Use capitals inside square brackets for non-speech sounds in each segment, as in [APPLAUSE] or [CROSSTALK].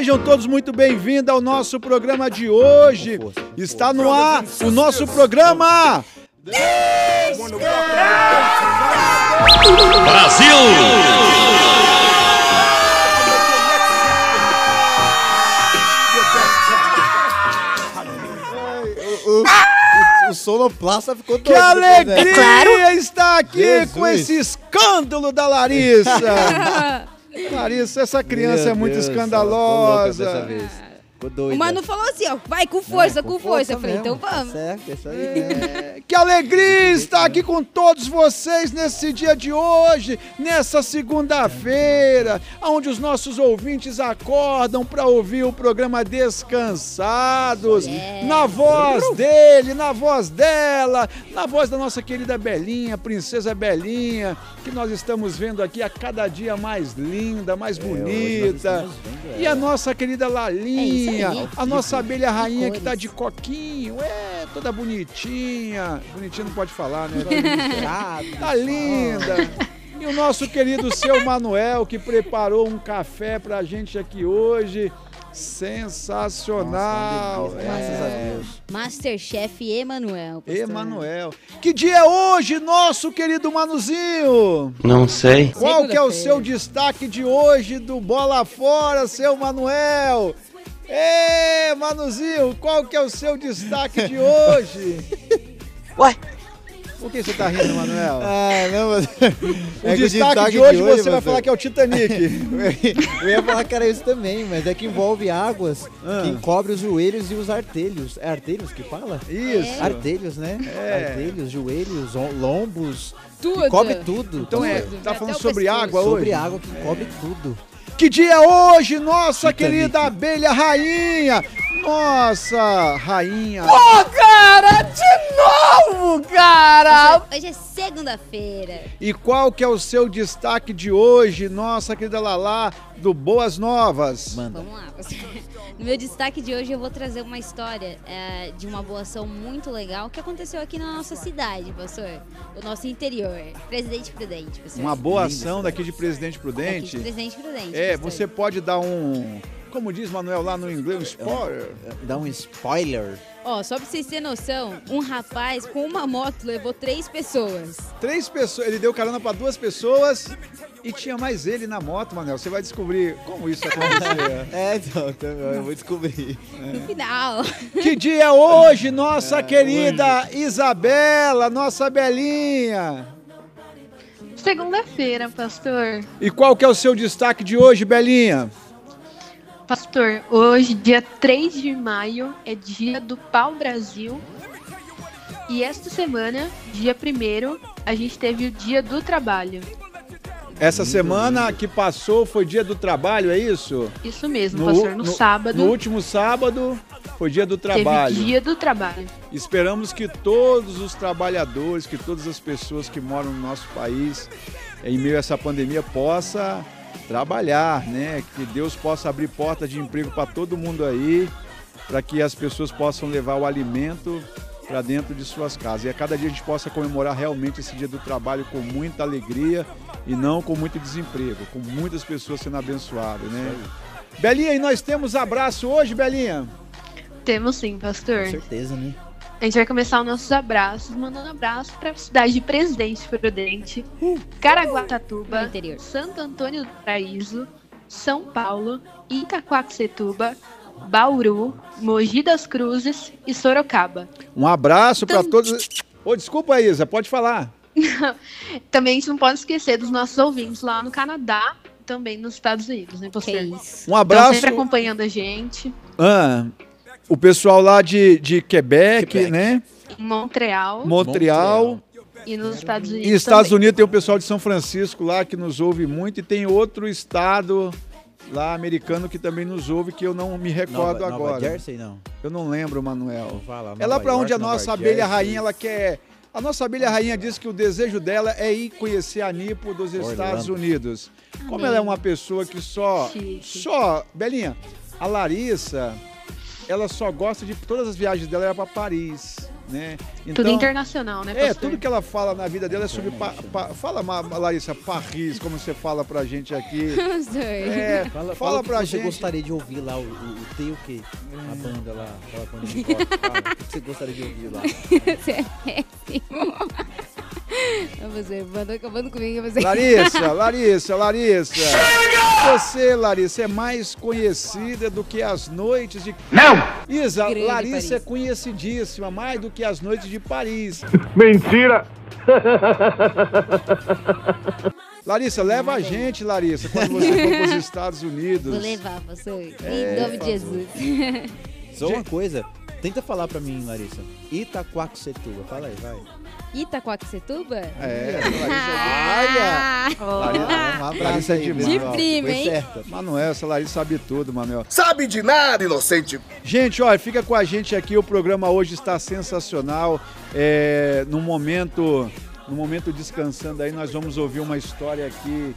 Sejam todos muito bem-vindos ao nosso programa de hoje. Está no ar o nosso programa. Brasil! O, sonoplasta ficou doido. Que depois alegria dessa. claro. estar aqui Jesus. com esse escândalo da Larissa. [LAUGHS] Larissa, essa criança Meu é muito Deus, escandalosa. vez. Ficou doida. O Manu falou assim, ó, vai com força, Não, com, força. Eu falei, então tá vamos. certo, é isso aí. É, [LAUGHS] Que alegria estar aqui com todos vocês nesse dia de hoje, nessa segunda-feira, onde os nossos ouvintes acordam para ouvir o programa Descansados, É. na voz dele, na voz dela, na voz da nossa querida Belinha, princesa Belinha, que nós estamos vendo aqui a cada dia mais linda, mais É, bonita. vendo E a nossa querida Lalinha, É a nossa abelha rainha que tá de coquinho, é, toda bonitinha. Bonitinha não pode falar, né? Tá linda. E o nosso querido seu Manuel, que preparou um café pra gente aqui hoje. Sensacional. Nossa, graças a É. Deus. Masterchef Emanuel. Emanuel. Que dia é hoje, nosso querido Manuzinho? Não sei. Qual que é o seu destaque de hoje do Bola Fora, seu Manuel? Ê, Manuzinho, qual que é o seu destaque de hoje? [LAUGHS] Ué? Por que você tá rindo, Manuel? [LAUGHS] Ah, não, mas... o [LAUGHS] é que destaque, de hoje, você vai pastor, falar que é o Titanic. [LAUGHS] Eu ia falar que era isso também, mas é que envolve águas Ah. que encobre os joelhos e os artelhos. É artelhos que fala? Isso. Artelhos, né? É. Artelhos, joelhos, lombos. Tudo. Que cobre tudo. Então é, Tudo. tá Até falando sobre pescoço. água Sobre hoje? água que cobre tudo. Que dia é hoje, nossa querida abelha rainha? Nossa, rainha. Ô, cara, de novo, cara! Hoje é segunda-feira. E qual que é o seu destaque de hoje, nossa querida Lalá, do Boas Novas? Manda. Vamos lá. pastor. [LAUGHS] No meu destaque de hoje eu vou trazer uma história é, de uma boa ação muito legal que aconteceu aqui na nossa cidade, pastor. O nosso interior. Presidente Prudente, pastor. Uma boa ação daqui de Presidente Aqui Prudente. de Presidente Prudente. É, pastor. você pode dar um. Como diz Manuel lá no inglês, um spoiler. Dá um spoiler. Ó, só pra vocês terem noção, um rapaz com uma moto levou três pessoas. Três pessoas. Ele deu carona pra duas pessoas e tinha mais ele na moto, Manuel. Você vai descobrir como isso aconteceu. [LAUGHS] É, então, então, eu vou descobrir. No final. que dia é hoje, nossa querida Isabela, nossa Belinha? Segunda-feira, pastor. E qual que é o seu destaque de hoje, Belinha? Pastor, hoje, dia 3 de maio, é dia do Pau Brasil. E esta semana, dia 1 a gente teve o dia do trabalho. Essa semana que passou foi dia do trabalho, é isso? Isso mesmo, No- pastor. No, no- sábado, No último sábado foi dia do trabalho. teve dia do trabalho. Esperamos que todos os trabalhadores, que todas as pessoas que moram no nosso país, em meio a essa pandemia, possa trabalhar, né? Que Deus possa abrir porta de emprego para todo mundo aí, para que as pessoas possam levar o alimento para dentro de suas casas. E a cada dia a gente possa comemorar realmente esse dia do trabalho com muita alegria e não com muito desemprego, com muitas pessoas sendo abençoadas, né? Belinha, e nós temos abraço hoje, Belinha? Temos sim, pastor. Com certeza, né? A gente vai começar os nossos abraços, mandando um abraço para a cidade de Presidente Prudente, Caraguatatuba, interior. Santo Antônio do Paraíso, São Paulo, Itaquaquecetuba, Bauru, Mogi das Cruzes e Sorocaba. Um abraço para Então- todos. Ô, desculpa, Isa, pode falar. [LAUGHS] Também a gente não pode esquecer dos nossos ouvintes lá no Canadá, também nos Estados Unidos, né, isso. Um Estão abraço. sempre acompanhando a gente. Ah, o pessoal lá de, de Quebec, Quebec. né? Montreal Montreal. e nos Estados E Unidos. Estados também. Unidos tem o pessoal de São Francisco lá que nos ouve muito. E tem outro estado lá americano que também nos ouve, que eu não me recordo Nova, agora. Nova Jersey, não. Eu não lembro, Manuel. Vou falar, É lá para onde a York, Nova nossa abelha Jersey. rainha ela quer. A nossa abelha rainha diz que o desejo dela é ir conhecer a Nipo dos Estados Orlando. Unidos. Como Amém. ela é uma pessoa que só. Chique. Só. Belinha, a Larissa, ela só gosta de. Todas as viagens dela era para Paris. né? Tudo internacional, né, É, pastor? tudo que ela fala na vida dela é sobre. Pa, pa- fala, Larissa, Paris, como você fala pra gente aqui. [LAUGHS] É, Fala, fala, fala que pra você gente. gostaria de ouvir lá, o, o, o T o quê? A banda lá, aquela banda de rock. Fala, o que você gostaria de ouvir lá? [LAUGHS] Você é péssimo. Você mandou acabando comigo. Você... Larissa, Larissa, Larissa. Você, Larissa, é mais conhecida do que as noites de. Não! Isa, Grande Larissa Paris. é conhecidíssima, mais do que as noites de Paris. Mentira! Larissa, leva a gente, Larissa, quando você for para os Estados Unidos. Vou levar, pastor. É, em nome de Jesus. Só uma coisa, tenta falar pra mim, Larissa. Itaquaquecetuba, fala aí, vai. Itacoaxetuba? É, Larissa. Ah! [LAUGHS] Larissa, Um abraço Larissa é aí. Manuel, De prima, hein? certo. Manuel, essa Larissa sabe tudo, Manuel. Sabe de nada, inocente. Gente, olha, fica com a gente aqui. O programa hoje está sensacional. É, no momento, no momento descansando aí, nós vamos ouvir uma história aqui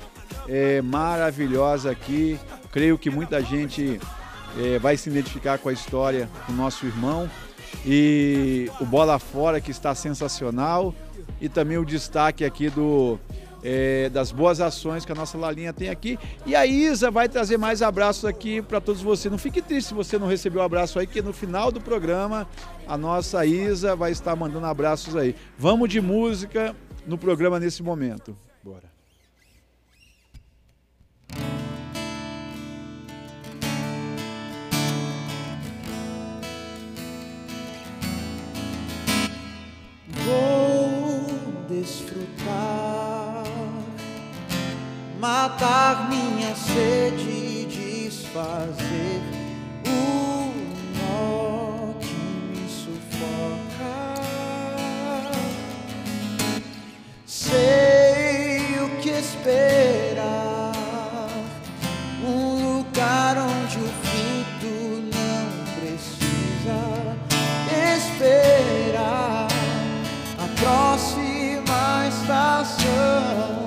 é, maravilhosa aqui. Creio que muita gente é, vai se identificar com a história do nosso irmão. E o Bola Fora, que está sensacional. E também o destaque aqui do, é, das boas ações que a nossa Lalinha tem aqui. E a Isa vai trazer mais abraços aqui para todos vocês. Não fique triste se você não recebeu o abraço aí, que no final do programa a nossa Isa vai estar mandando abraços aí. Vamos de música no programa nesse momento. Vou desfrutar, matar minha sede e desfazer o nó que me sufoca. Sei o que esperar, próxima estação.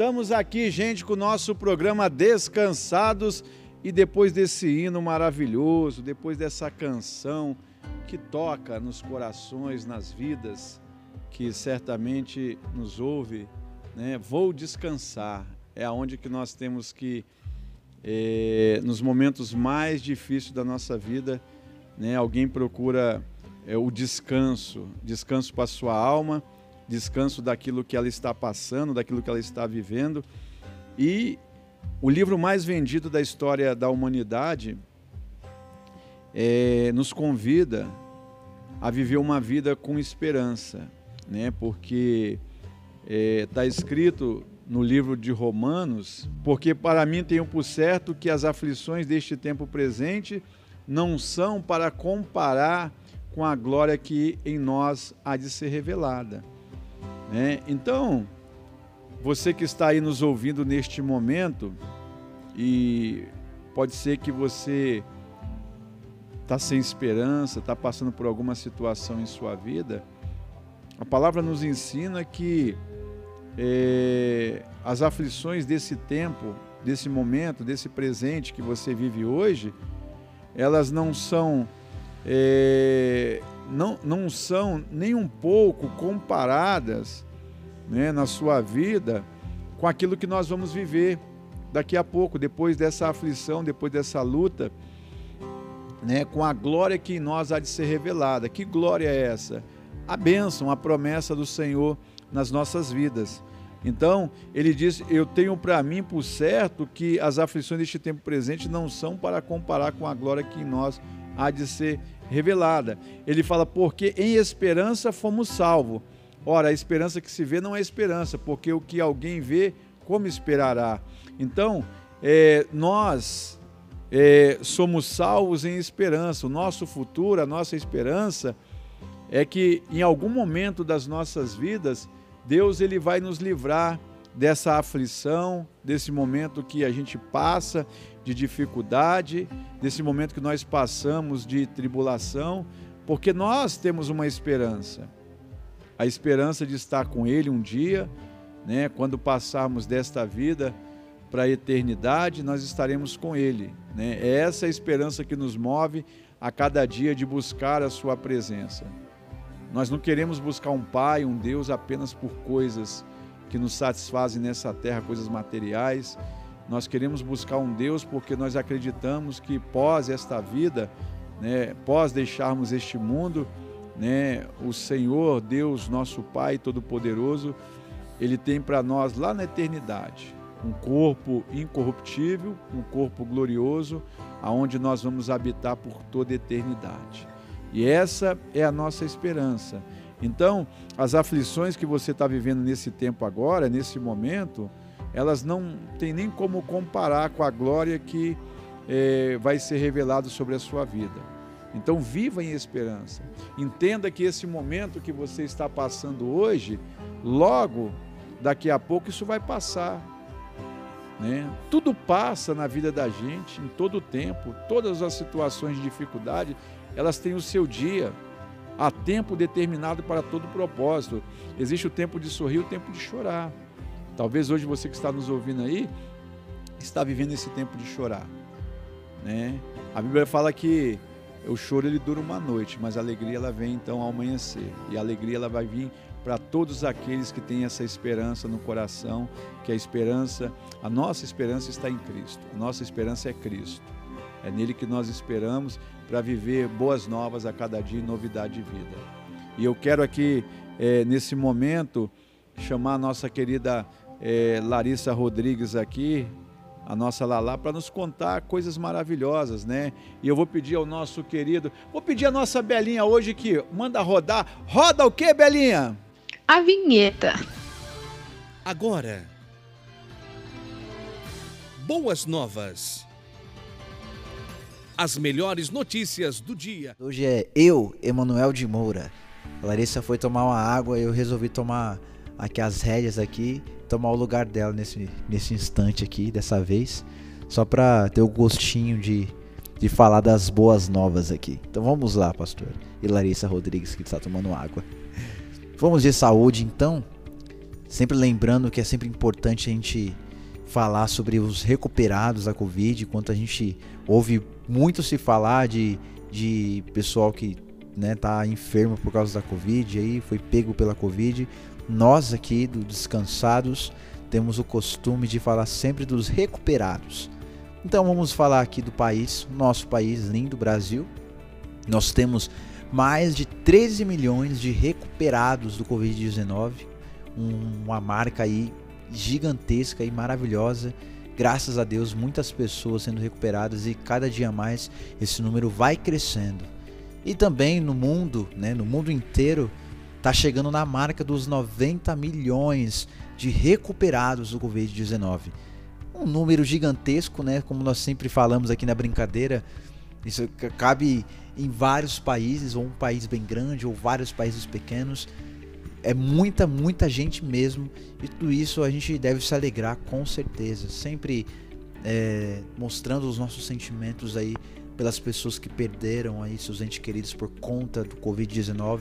Voltamos aqui, gente, com o nosso programa Descansados. E depois desse hino maravilhoso, depois dessa canção que toca nos corações, nas vidas, que certamente nos ouve, né? Vou descansar. É aonde que nós temos que, eh, nos momentos mais difíceis da nossa vida, né? Alguém procura é o descanso, descanso para sua alma, descanso daquilo que ela está passando, daquilo que ela está vivendo. E o livro mais vendido da história da humanidade é, nos convida a viver uma vida com esperança, né? Porque está é, escrito no livro de Romanos, porque para mim tenho por certo que as aflições deste tempo presente não são para comparar com a glória que em nós há de ser revelada. Né? Então, você que está aí nos ouvindo neste momento, e pode ser que você está sem esperança, está passando por alguma situação em sua vida, a palavra nos ensina que é, as aflições desse tempo, desse momento, desse presente que você vive hoje, elas não são é, não, não são nem um pouco comparadas né, na sua vida com aquilo que nós vamos viver daqui a pouco, depois dessa aflição, depois dessa luta, né, com a glória que em nós há de ser revelada. Que glória é essa? A bênção, a promessa do Senhor nas nossas vidas. Então, ele diz: Eu tenho para mim por certo que as aflições deste tempo presente não são para comparar com a glória que em nós há de ser revelada. Ele fala: Porque em esperança fomos salvos. Ora, a esperança que se vê não é esperança, porque o que alguém vê, como esperará? Então, é, nós é, somos salvos em esperança. O nosso futuro, a nossa esperança é que em algum momento das nossas vidas Deus ele vai nos livrar dessa aflição, desse momento que a gente passa de dificuldade, desse momento que nós passamos de tribulação, porque nós temos uma esperança. A esperança de estar com ele um dia, né, quando passarmos desta vida para a eternidade, nós estaremos com ele, né? É essa a esperança que nos move a cada dia de buscar a sua presença. Nós não queremos buscar um Pai, um Deus apenas por coisas que nos satisfazem nessa terra, coisas materiais. Nós queremos buscar um Deus porque nós acreditamos que pós esta vida, né, pós deixarmos este mundo, né, o Senhor, Deus, nosso Pai Todo-Poderoso, Ele tem para nós lá na eternidade um corpo incorruptível, um corpo glorioso, aonde nós vamos habitar por toda eternidade. E essa é a nossa esperança. Então, as aflições que você está vivendo nesse tempo agora, nesse momento, elas não têm nem como comparar com a glória que é, vai ser revelado sobre a sua vida. Então, viva em esperança. Entenda que esse momento que você está passando hoje, logo daqui a pouco isso vai passar. Né? Tudo passa na vida da gente, em todo o tempo, todas as situações de dificuldade, elas têm o seu dia. Há tempo determinado para todo propósito. Existe o tempo de sorrir o tempo de chorar. Talvez hoje você que está nos ouvindo aí está vivendo esse tempo de chorar, né? A Bíblia fala que o choro ele dura uma noite, mas a alegria ela vem então ao amanhecer. E a alegria ela vai vir para todos aqueles que têm essa esperança no coração, que a esperança, a nossa esperança está em Cristo. A nossa esperança é Cristo. É nele que nós esperamos para viver boas novas a cada dia e novidade de vida. E eu quero aqui, é, nesse momento, chamar a nossa querida é, Larissa Rodrigues aqui, a nossa Lalá, para nos contar coisas maravilhosas, né? E eu vou pedir ao nosso querido, vou pedir a nossa Belinha hoje que manda rodar. Roda o que, Belinha? A vinheta. Agora. Boas novas as melhores notícias do dia. Hoje é eu, Emanuel de Moura. A Larissa foi tomar uma água e eu resolvi tomar aqui as rédeas aqui, tomar o lugar dela nesse, nesse instante aqui, dessa vez, só para ter o gostinho de, de falar das boas novas aqui. Então vamos lá, pastor. E Larissa Rodrigues que está tomando água. Vamos de saúde então. Sempre lembrando que é sempre importante a gente falar sobre os recuperados da Covid, enquanto a gente ouve muito se falar de, de pessoal que né, tá enfermo por causa da Covid, aí foi pego pela Covid. Nós aqui do Descansados temos o costume de falar sempre dos recuperados. Então vamos falar aqui do país, nosso país lindo, Brasil. Nós temos mais de 13 milhões de recuperados do Covid-19, um- uma marca aí gigantesca e maravilhosa. Graças a Deus, muitas pessoas sendo recuperadas e cada dia mais esse número vai crescendo. E também no mundo, né, no mundo inteiro, está chegando na marca dos 90 milhões de recuperados do Covid-19. Um número gigantesco, né, como nós sempre falamos aqui na brincadeira. Isso ca- cabe em vários países, ou um país bem grande, ou vários países pequenos. É muita, muita gente mesmo. E tudo isso a gente deve se alegrar com certeza. Sempre é, mostrando os nossos sentimentos aí pelas pessoas que perderam aí seus entes queridos por conta do Covid-19,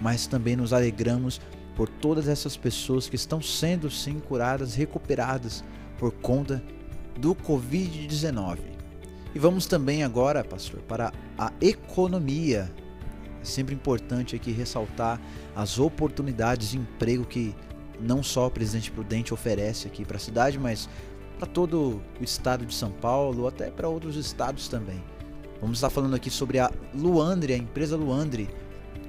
mas também nos alegramos por todas essas pessoas que estão sendo sim curadas, recuperadas por conta do Covid-19. E vamos também agora, pastor, para a economia. É sempre importante aqui ressaltar as oportunidades de emprego que não só o Presidente Prudente oferece aqui para a cidade, mas para todo o estado de São Paulo, até para outros estados também. Vamos estar falando aqui sobre a Luandre, a empresa Luandre,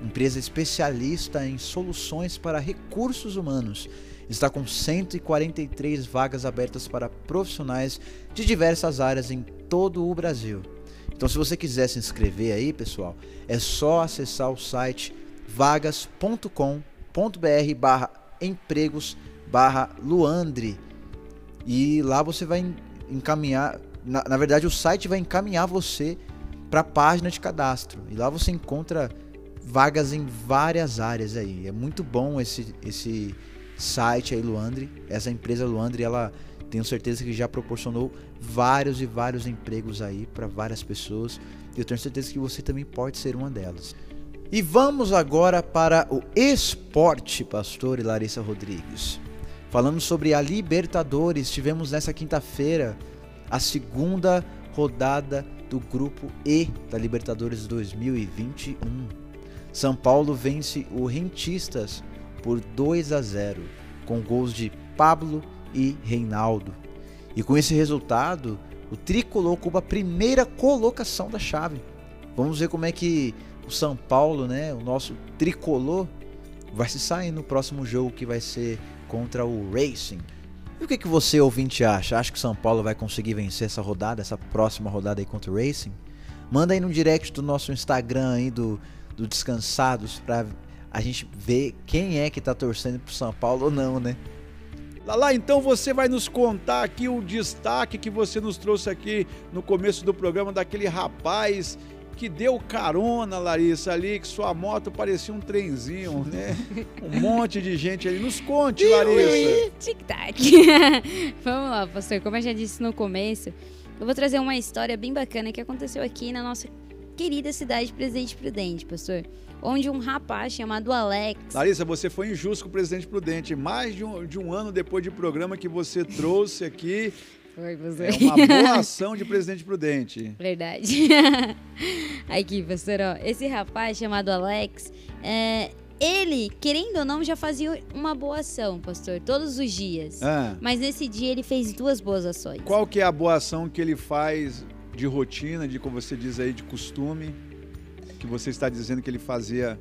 empresa especialista em soluções para recursos humanos. Está com 143 vagas abertas para profissionais de diversas áreas em todo o Brasil. Então, se você quiser se inscrever aí, pessoal, é só acessar o site vagas.com.br barra empregos barra Luandre e lá você vai en- encaminhar, na, na verdade o site vai encaminhar você para a página de cadastro e lá você encontra vagas em várias áreas aí. É muito bom esse esse site aí Luandre, essa empresa Luandre, ela tenho certeza que já proporcionou vários e vários empregos aí para várias pessoas. E eu tenho certeza que você também pode ser uma delas. E vamos agora para o esporte, pastor e Larissa Rodrigues. Falando sobre a Libertadores, tivemos nessa quinta-feira a segunda rodada do grupo E da Libertadores 2021. São Paulo vence o Rentistas por 2 a 0, com gols de Pablo e Reinaldo. E com esse resultado, o tricolor ocupa a primeira colocação da chave. Vamos ver como é que o São Paulo, né, o nosso tricolor, vai se sair no próximo jogo que vai ser contra o Racing. E o que, que você, ouvinte, acha? Acha que o São Paulo vai conseguir vencer essa rodada, essa próxima rodada aí contra o Racing? Manda aí no direct do nosso Instagram aí do, do Descansados pra a gente ver quem é que tá torcendo pro São Paulo ou não, né? Lala, então você vai nos contar aqui o destaque que você nos trouxe aqui no começo do programa daquele rapaz que deu carona, Larissa, ali, que sua moto parecia um trenzinho, né? [LAUGHS] Um monte de gente ali. Nos conte, Larissa. Tic-tac. [LAUGHS] Vamos lá, pastor. Como eu já disse no começo, eu vou trazer uma história bem bacana que aconteceu aqui na nossa querida cidade de Presidente Prudente, pastor. Onde um rapaz chamado Alex. Larissa, você foi injusto com o presidente Prudente. Mais de um, de um ano depois de programa que você trouxe aqui, Foi, pastor. é uma boa [LAUGHS] ação de presidente Prudente. Verdade. [LAUGHS] Aqui, pastor, ó. Esse rapaz chamado Alex, é, ele, querendo ou não, já fazia uma boa ação, pastor, todos os dias. Ah, Mas nesse dia ele fez duas boas ações. qual que é a boa ação que ele faz de rotina, de como você diz aí, de costume, que você está dizendo que ele fazia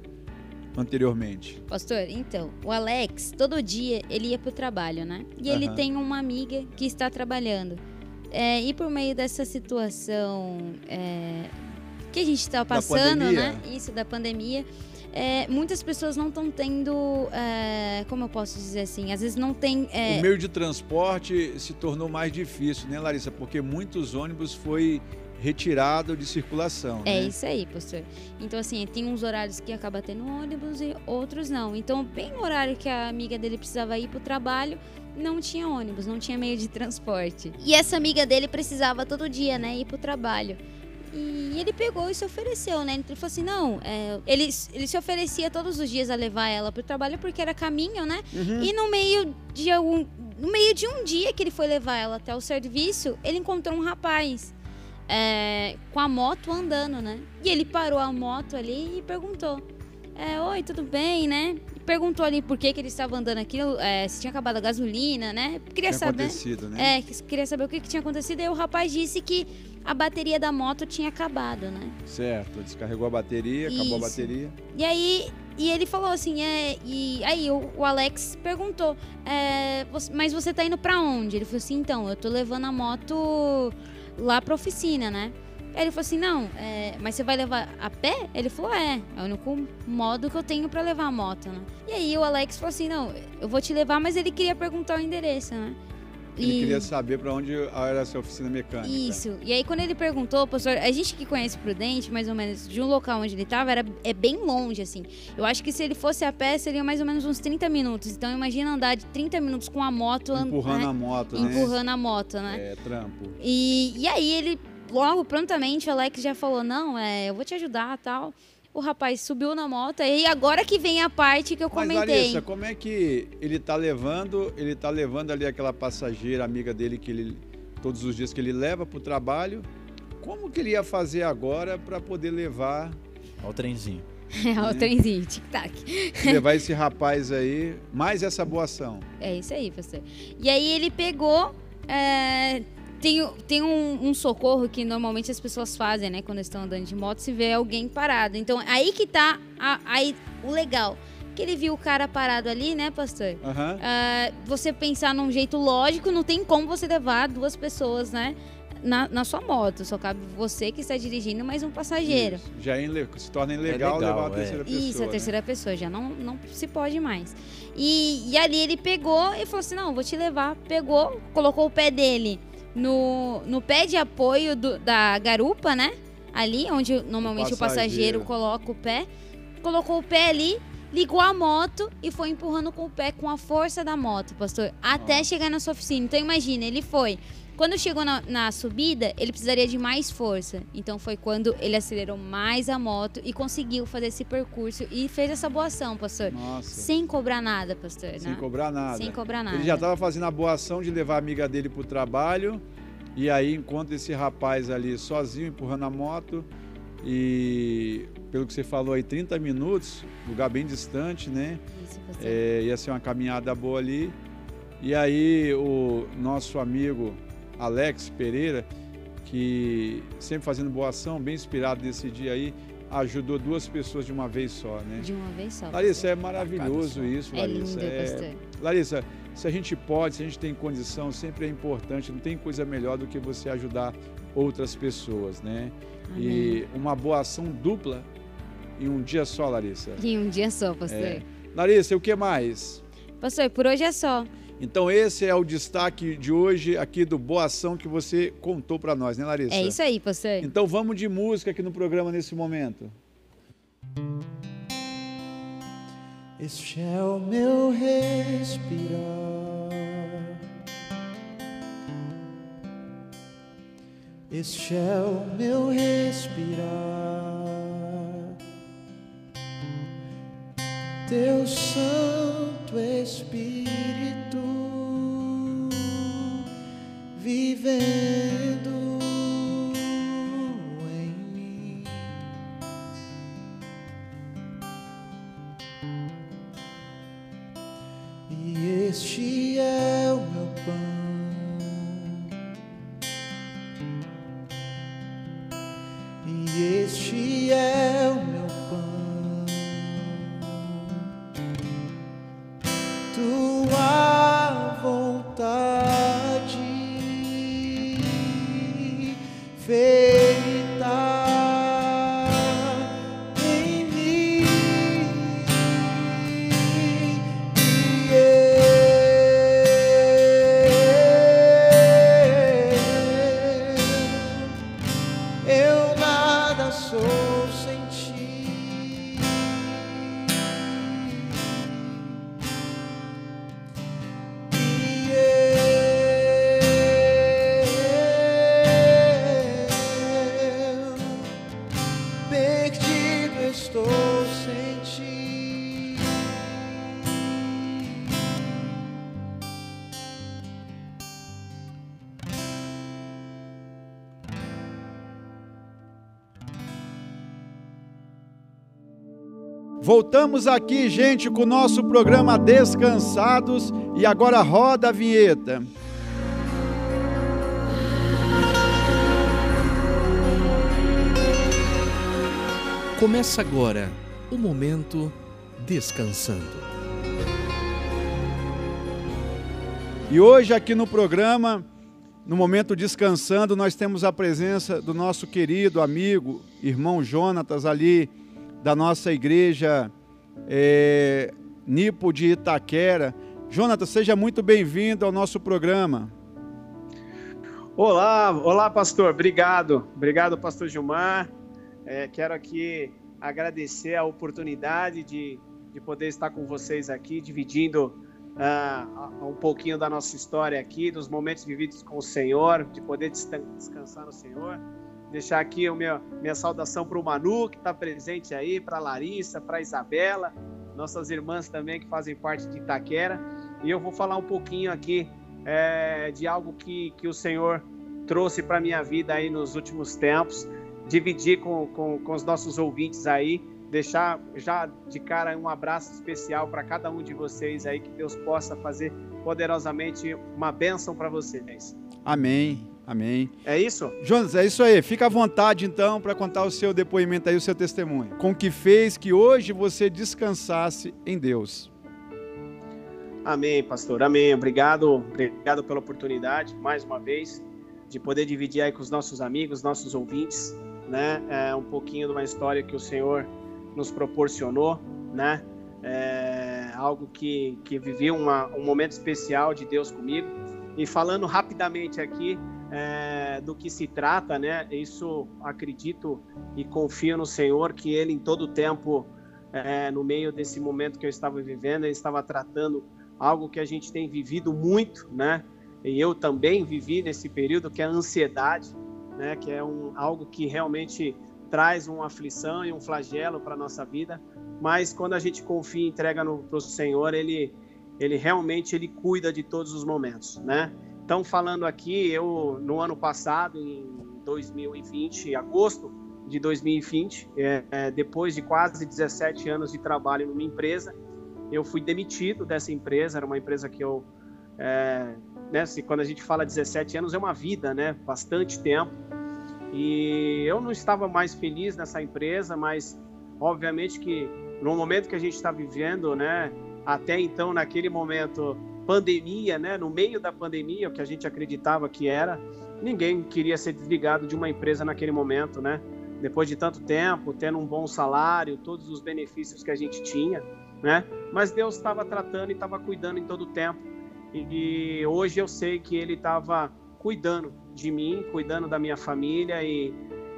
anteriormente? Pastor, então, o Alex, todo dia ele ia pro trabalho, né? E ele Aham. tem uma amiga que está trabalhando. É, e por meio dessa situação é, que a gente está passando, né? Isso, da pandemia. É, muitas pessoas não estão tendo, é, como eu posso dizer assim, às vezes não tem é, O meio de transporte se tornou mais difícil, né, Larissa? Porque muitos ônibus foi retirado de circulação. É né? isso aí, pastor. Então, assim, tem uns horários que acaba tendo ônibus e outros não. Então, bem no horário que a amiga dele precisava ir pro trabalho, não tinha ônibus, não tinha meio de transporte. E essa amiga dele precisava todo dia, né, ir pro trabalho. E ele pegou e se ofereceu, né? Ele falou assim: não, é, ele, ele se oferecia todos os dias a levar ela pro trabalho porque era caminho, né? Uhum. E no meio de algum. No meio de um dia que ele foi levar ela até o serviço, ele encontrou um rapaz é, com a moto andando, né? E ele parou a moto ali e perguntou: é, oi, tudo bem, né? Perguntou ali por que, que ele estava andando aquilo, é, se tinha acabado a gasolina, né? Queria Tinha saber. acontecido, né? É, que- queria saber o que, que tinha acontecido. E o rapaz disse que a bateria da moto tinha acabado, né? Certo, descarregou a bateria, acabou a Isso. bateria. E aí, e ele falou assim, é, e aí o, o Alex perguntou, é, "Você- mas você tá indo pra onde? Ele falou assim, então, eu tô levando a moto lá pra oficina, né? Aí ele falou assim, não, é, mas você vai levar a pé? Ele falou, é, é o único modo que eu tenho pra levar a moto, né? E aí o Alex falou assim, não, eu vou te levar, mas ele queria perguntar o endereço, né? Ele E- queria saber para onde era essa oficina mecânica. isso. E aí, quando ele perguntou, pastor, a gente que conhece Prudente, mais ou menos, de um local onde ele tava, era, é bem longe, assim. Eu acho que se ele fosse a pé, seria mais ou menos uns 30 minutos. Então, imagina andar de 30 minutos com a moto... and- Empurrando né? a moto, né? Empurrando a moto, né? É, trampo. E, e aí, ele, logo, prontamente, o Alex já falou, não, é, eu vou te ajudar, tal. O rapaz subiu na moto, e agora que vem a parte que eu Mas comentei. Larissa, como é que ele tá levando, ele tá levando ali aquela passageira amiga dele que ele todos os dias que ele leva pro trabalho? Como que ele ia fazer agora para poder levar Olha o trenzinho. [LAUGHS] É, o trenzinho, tic-tac. levar esse rapaz aí, mais essa boa ação? É isso aí, pastor. E aí ele pegou. é, tem tem um, um socorro que normalmente as pessoas fazem, né? Quando estão andando de moto, se vê alguém parado. Então, aí que tá a- aí, o legal. Que ele viu o cara parado ali, né, pastor? Aham. Ah, você pensar num jeito lógico, não tem como você levar duas pessoas, né? Na, na sua moto. Só cabe você que está dirigindo, mais um passageiro. Isso. Já é se torna ilegal, legal, levar a é. terceira pessoa. Isso, a né? terceira pessoa, já não, não se pode mais. E, e ali ele pegou e falou assim: não, vou te levar. Pegou, colocou o pé dele no, no pé de apoio do- da garupa, né? Ali, onde normalmente o passageiro passageiro. coloca o pé. Colocou o pé ali, ligou a moto e foi empurrando com o pé com a força da moto, pastor, até chegar na sua oficina. Então imagina, ele foi. Quando chegou na, na subida, ele precisaria de mais força. Então foi quando ele acelerou mais a moto e conseguiu fazer esse percurso e fez essa boa ação, pastor. Nossa, Sem cobrar nada, pastor. sem né? cobrar nada. Sem cobrar nada. Ele já estava fazendo a boa ação de levar a amiga dele pro trabalho. E aí encontra esse rapaz ali sozinho, empurrando a moto. E pelo que você falou aí, 30 minutos, lugar bem distante, né? Isso, pastor. É, ia ser uma caminhada boa ali. E aí o nosso amigo Alex Pereira, que sempre fazendo boa ação, bem inspirado nesse dia aí, ajudou duas pessoas de uma vez só, né? De uma vez só. Larissa, é maravilhoso isso, é Larissa. lindo, É-. Larissa, se a gente pode, se a gente tem condição, sempre é importante. Não tem coisa melhor do que você ajudar outras pessoas, né? Amém. E uma boa ação dupla em um dia só, Larissa. Em um dia só, pastor. É. Larissa, o que mais? Pastor, por hoje é só. Então esse é o destaque de hoje aqui do Boa Ação que você contou para nós, né, Larissa? É isso aí, pastor. Então vamos de música aqui no programa nesse momento. Este é o meu respirar. Este é o meu respirar. Teu Santo Espírito vivendo Voltamos aqui, gente, com o nosso programa Descansados e agora roda a vinheta. Começa agora o momento descansando. E hoje aqui no programa, no momento descansando, nós temos a presença do nosso querido amigo, irmão Jonatas ali da nossa igreja é, Nipo de Itaquera. Jonatas, seja muito bem-vindo ao nosso programa. Olá, olá, pastor. Obrigado. Obrigado, pastor Gilmar. É, quero aqui agradecer a oportunidade de, de poder estar com vocês aqui, dividindo uh, um pouquinho da nossa história aqui, dos momentos vividos com o Senhor, de poder descansar no Senhor. Deixar aqui a minha, minha saudação para o Manu, que está presente aí, para a Larissa, para a Isabela, nossas irmãs também que fazem parte de Itaquera. E eu vou falar um pouquinho aqui é, de algo que, que o Senhor trouxe para a minha vida aí nos últimos tempos, dividir com, com, com os nossos ouvintes aí, deixar já de cara um abraço especial para cada um de vocês aí, que Deus possa fazer poderosamente uma bênção para vocês. Amém. Amém. É isso? Jonas, é isso aí. Fica à vontade então para contar o seu depoimento aí, o seu testemunho. Com o que fez que hoje você descansasse em Deus. Amém, pastor. Amém. Obrigado, obrigado pela oportunidade, mais uma vez, de poder dividir aí com os nossos amigos, nossos ouvintes, né? É um pouquinho de uma história que o Senhor nos proporcionou, né? É algo que, que vivi uma, um momento especial de Deus comigo. E falando rapidamente aqui, é, do que se trata, né? Isso acredito e confio no Senhor que Ele em todo tempo, é, no meio desse momento que eu estava vivendo, Ele estava tratando algo que a gente tem vivido muito, né? E eu também vivi nesse período que é a ansiedade, né? Que é um algo que realmente traz uma aflição e um flagelo para nossa vida. Mas quando a gente confia e entrega para o Senhor, Ele ele realmente ele cuida de todos os momentos, né? Então, falando aqui, eu no ano passado, em 2020, agosto de 2020, é, é, depois de quase 17 anos de trabalho numa empresa, eu fui demitido dessa empresa. Era uma empresa que eu, é, né, se, quando a gente fala 17 anos, é uma vida, né? Bastante tempo. E eu não estava mais feliz nessa empresa, mas obviamente que no momento que a gente está vivendo, né? Até então, naquele momento, pandemia, né? No meio da pandemia, o que a gente acreditava que era, ninguém queria ser desligado de uma empresa naquele momento, né? Depois de tanto tempo, tendo um bom salário, todos os benefícios que a gente tinha, né? Mas Deus estava tratando e estava cuidando em todo o tempo. E hoje eu sei que Ele estava cuidando de mim, cuidando da minha família e,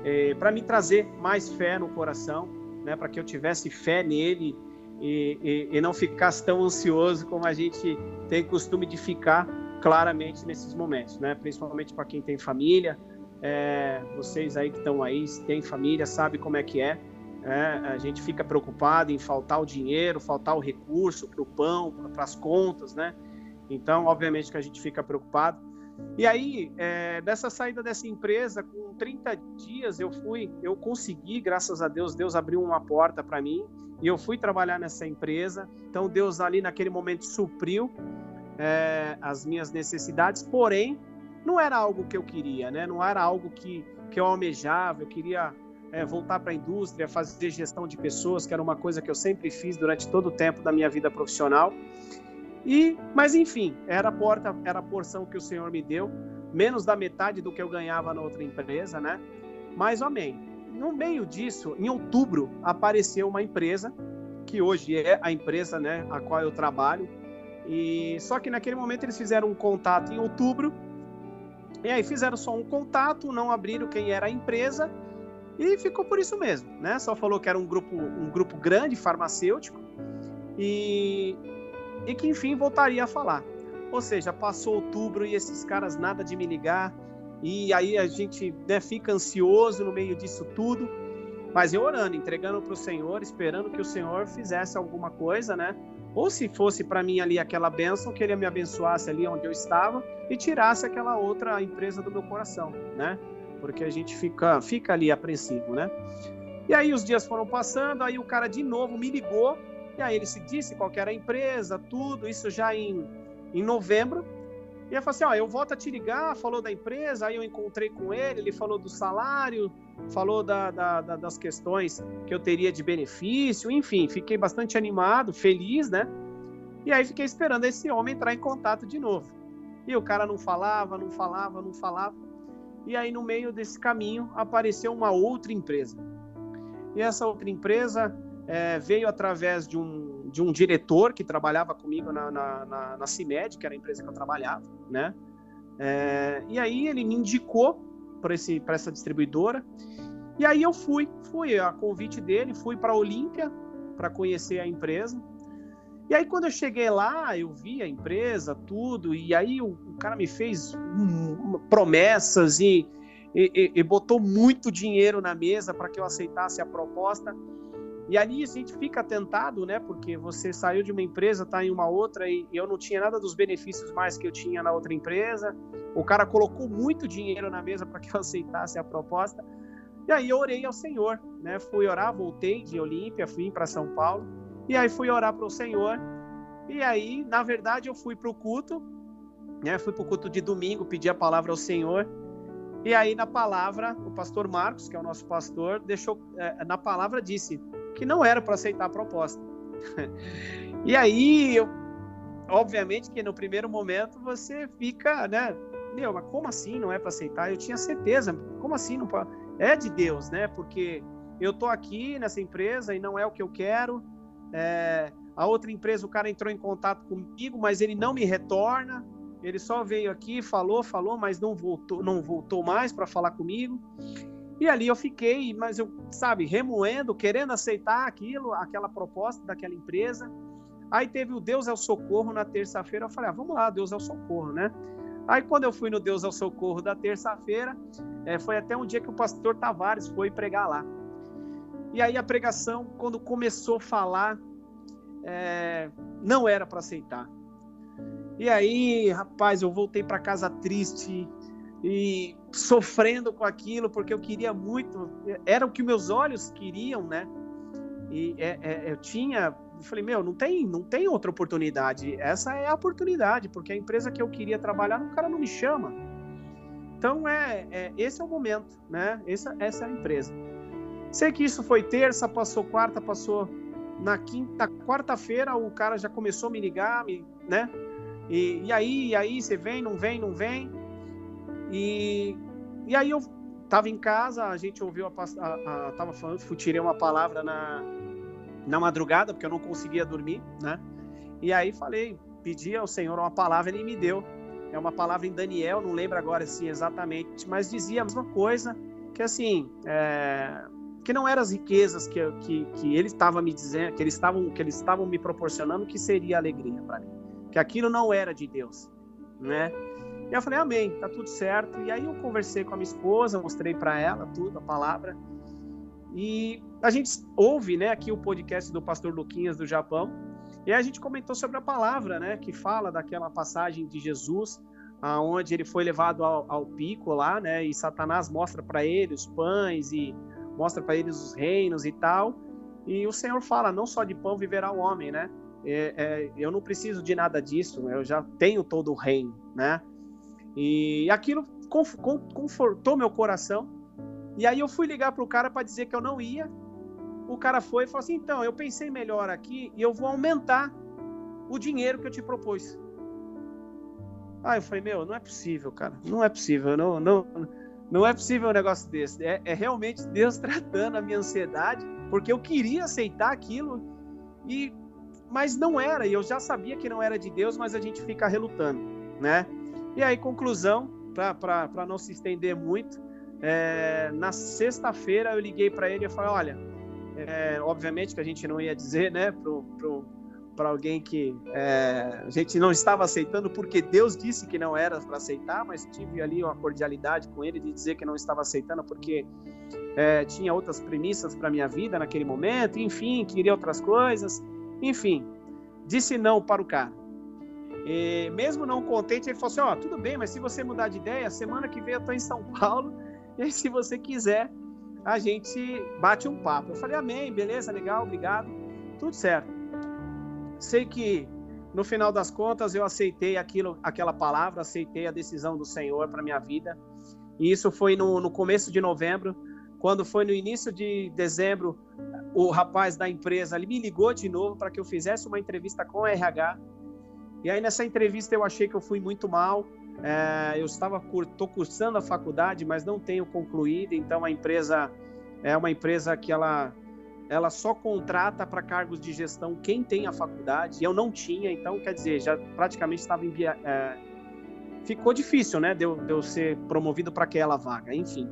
e para me trazer mais fé no coração, né? Para que eu tivesse fé nele e, e, e não ficasse tão ansioso como a gente tem costume de ficar claramente nesses momentos, né? Principalmente para quem tem família, é, vocês aí que estão aí, se tem família, sabe como é que é. é. A gente fica preocupado em faltar o dinheiro, faltar o recurso para o pão, para as contas, né? Então, obviamente que a gente fica preocupado. E aí, é, dessa saída dessa empresa, com 30 dias eu fui, eu consegui, graças a Deus, Deus abriu uma porta para mim e eu fui trabalhar nessa empresa. Então Deus ali naquele momento supriu é, as minhas necessidades, porém não era algo que eu queria, né? Não era algo que, que eu almejava. Eu queria é, voltar para a indústria, fazer gestão de pessoas, que era uma coisa que eu sempre fiz durante todo o tempo da minha vida profissional. E, mas enfim, era a porta, era a porção que o Senhor me deu, menos da metade do que eu ganhava na outra empresa, né? Mas amém no meio disso, em outubro, apareceu uma empresa que hoje é a empresa, né, a qual eu trabalho. E só que naquele momento eles fizeram um contato em outubro. E aí fizeram só um contato, não abriram quem era a empresa e ficou por isso mesmo, né? Só falou que era um grupo, um grupo grande farmacêutico e e que enfim voltaria a falar. Ou seja, passou outubro e esses caras nada de me ligar, e aí a gente né, fica ansioso no meio disso tudo. Mas eu orando, entregando para o Senhor, esperando que o Senhor fizesse alguma coisa, né? Ou se fosse para mim ali aquela bênção, que Ele me abençoasse ali onde eu estava e tirasse aquela outra empresa do meu coração, né? Porque a gente fica, fica ali apreensivo, né? E aí os dias foram passando, aí o cara de novo me ligou, e aí ele se disse qual era a empresa, tudo, isso já em, em novembro. E ele falou assim: Ó, eu volto a te ligar. Falou da empresa. Aí eu encontrei com ele. Ele falou do salário, falou da, da, da, das questões que eu teria de benefício. Enfim, fiquei bastante animado, feliz, né? E aí fiquei esperando esse homem entrar em contato de novo. E o cara não falava, não falava, não falava. E aí, no meio desse caminho, apareceu uma outra empresa. E essa outra empresa é, veio através de um, de um diretor que trabalhava comigo na, na, na, na CIMED, que era a empresa que eu trabalhava, né? É, e aí ele me indicou para essa distribuidora. E aí eu fui, fui a convite dele, fui para a Olímpia para conhecer a empresa. E aí quando eu cheguei lá, eu vi a empresa, tudo, e aí o, o cara me fez um, promessas e, e, e, botou muito dinheiro na mesa para que eu aceitasse a proposta. E ali a gente fica tentado, né? Porque você saiu de uma empresa, está em uma outra e eu não tinha nada dos benefícios mais que eu tinha na outra empresa. O cara colocou muito dinheiro na mesa para que eu aceitasse a proposta. E aí eu orei ao Senhor, né? Fui orar, voltei de Olímpia, fui para São Paulo. E aí fui orar para o Senhor. E aí, na verdade, eu fui para o culto, né? Fui para o culto de domingo, pedi a palavra ao Senhor. E aí, na palavra, o pastor Marcos, que é o nosso pastor, deixou, é, na palavra disse: que não era para aceitar a proposta. [LAUGHS] e aí, eu, obviamente que no primeiro momento você fica, né? Meu, mas como assim não é para aceitar? Eu tinha certeza, como assim não pode? É de Deus, né? Porque eu tô aqui nessa empresa e não é o que eu quero. É, a outra empresa, o cara entrou em contato comigo, mas ele não me retorna. Ele só veio aqui, falou, falou, mas não voltou, não voltou mais para falar comigo. E ali eu fiquei, mas eu, sabe, remoendo, querendo aceitar aquilo, aquela proposta daquela empresa. Aí teve o Deus é o Socorro na terça-feira. Eu falei, ah, vamos lá, Deus é o Socorro, né? Aí quando eu fui no Deus é o Socorro da terça-feira, é, foi até um dia que o pastor Tavares foi pregar lá. E aí a pregação, quando começou a falar, é, não era para aceitar. E aí, rapaz, eu voltei para casa triste, e sofrendo com aquilo porque eu queria muito, era o que meus olhos queriam, né? E é, é, eu tinha, eu falei, meu, não tem, não tem outra oportunidade. Essa é a oportunidade, porque a empresa que eu queria trabalhar, o cara não me chama. Então é, é esse é o momento, né? Essa, essa é a empresa. Sei que isso foi terça, passou quarta, passou na quinta, quarta-feira o cara já começou a me ligar, me, né? E, e aí, e aí, você vem, não vem, não vem. E, e aí eu tava em casa, a gente ouviu a, a, a tava falando, uma palavra na, na madrugada, porque eu não conseguia dormir, né? E aí falei, pedi ao Senhor uma palavra, ele me deu. É uma palavra em Daniel, não lembro agora assim exatamente, mas dizia a mesma coisa, que assim, é, que não eram as riquezas que, que, que ele estava me dizendo, que eles estavam que eles estavam me proporcionando, que seria alegria para mim, que aquilo não era de Deus, né? E eu falei, amém, tá tudo certo. E aí eu conversei com a minha esposa, mostrei para ela tudo, a palavra. E a gente ouve, né, aqui o podcast do pastor Luquinhas do Japão. E a gente comentou sobre a palavra, né, que fala daquela passagem de Jesus, aonde ele foi levado ao, ao pico lá, né, e Satanás mostra para ele os pães e mostra para eles os reinos e tal. E o Senhor fala, não só de pão viverá o homem, né? É, é, eu não preciso de nada disso, eu já tenho todo o reino, né? E aquilo confortou meu coração. E aí eu fui ligar para o cara para dizer que eu não ia. O cara foi e falou assim: então, eu pensei melhor aqui e eu vou aumentar o dinheiro que eu te propus. Aí eu falei: meu, não é possível, cara. Não é possível. Não, não, não é possível um negócio desse. É, é realmente Deus [LAUGHS] tratando a minha ansiedade, porque eu queria aceitar aquilo, e mas não era. E eu já sabia que não era de Deus, mas a gente fica relutando, né? E aí, conclusão, para não se estender muito, é, na sexta-feira eu liguei para ele e falei: olha, é, obviamente que a gente não ia dizer, né, para alguém que é, a gente não estava aceitando, porque Deus disse que não era para aceitar, mas tive ali uma cordialidade com ele de dizer que não estava aceitando porque é, tinha outras premissas para minha vida naquele momento, enfim, queria outras coisas, enfim, disse não para o cara. E mesmo não contente, ele falou assim: Ó, oh, tudo bem, mas se você mudar de ideia, semana que vem eu tô em São Paulo, [LAUGHS] e se você quiser, a gente bate um papo. Eu falei, amém, beleza, legal, obrigado, tudo certo. Sei que no final das contas eu aceitei aquilo, aquela palavra, aceitei a decisão do Senhor para minha vida. E isso foi no, no começo de novembro. Quando foi no início de dezembro, o rapaz da empresa me ligou de novo para que eu fizesse uma entrevista com o RH. E aí nessa entrevista eu achei que eu fui muito mal. É, eu estava tô cursando a faculdade, mas não tenho concluído. Então a empresa é uma empresa que ela ela só contrata para cargos de gestão quem tem a faculdade. E eu não tinha, então quer dizer já praticamente estava envia, é, ficou difícil, né, de eu, de eu ser promovido para aquela vaga. Enfim,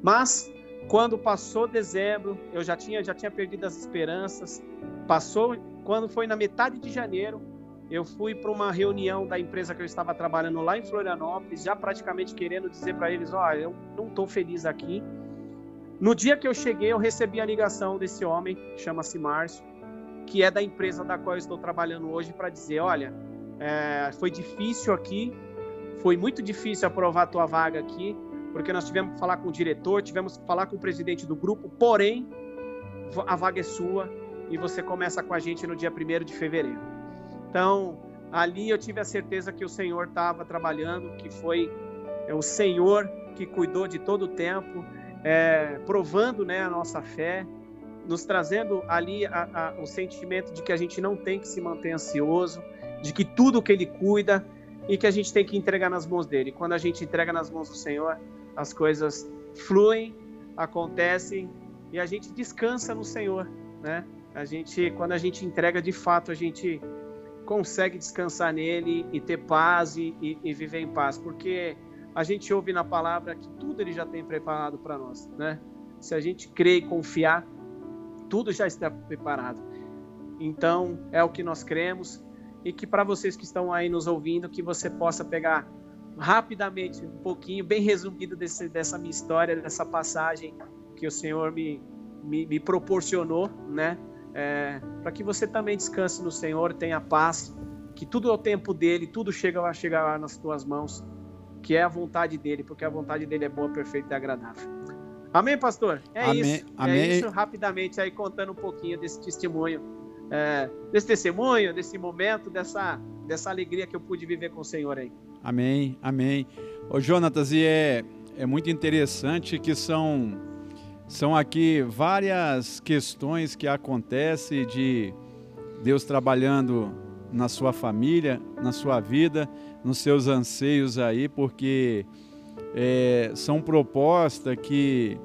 mas quando passou dezembro, eu já tinha já tinha perdido as esperanças. Passou quando foi na metade de janeiro, eu fui para uma reunião da empresa que eu estava trabalhando lá em Florianópolis, já praticamente querendo dizer para eles: olha, eu não estou feliz aqui. No dia que eu cheguei, eu recebi a ligação desse homem, chama-se Márcio, que é da empresa da qual eu estou trabalhando hoje, para dizer: olha, é, foi difícil aqui, foi muito difícil aprovar a tua vaga aqui, porque nós tivemos que falar com o diretor, tivemos que falar com o presidente do grupo, porém, a vaga é sua e você começa com a gente no dia 1 de fevereiro. Então, ali eu tive a certeza que o Senhor estava trabalhando, que foi é, o Senhor que cuidou de todo o tempo, é, provando né, a nossa fé, nos trazendo ali a, a, o sentimento de que a gente não tem que se manter ansioso, de que tudo que Ele cuida e que a gente tem que entregar nas mãos dele. Quando a gente entrega nas mãos do Senhor, as coisas fluem, acontecem e a gente descansa no Senhor, né? A gente, quando a gente entrega de fato, a gente consegue descansar nele e ter paz e, e, viver em paz, porque a gente ouve na palavra que tudo ele já tem preparado para nós, né? Se a gente crê e confiar, tudo já está preparado. Então, é o que nós cremos e que para vocês que estão aí nos ouvindo, que você possa pegar rapidamente um pouquinho, bem resumido desse, dessa minha história, dessa passagem que o Senhor me, me, me proporcionou, né? É, para que você também descanse no Senhor, tenha paz, que tudo é o tempo dele, tudo chega vai chegar lá nas tuas mãos, que é a vontade dele, porque a vontade dele é boa, perfeita e agradável. Amém, pastor? É Amém. isso. É Amém. É isso, rapidamente aí contando um pouquinho desse testemunho, é, desse testemunho, desse momento, dessa, dessa alegria que eu pude viver com o Senhor aí. Amém, amém. Ô Jonatas, e é, é muito interessante que são são aqui várias questões que acontecem de Deus trabalhando na sua família, na sua vida, nos seus anseios aí, porque é, são propostas que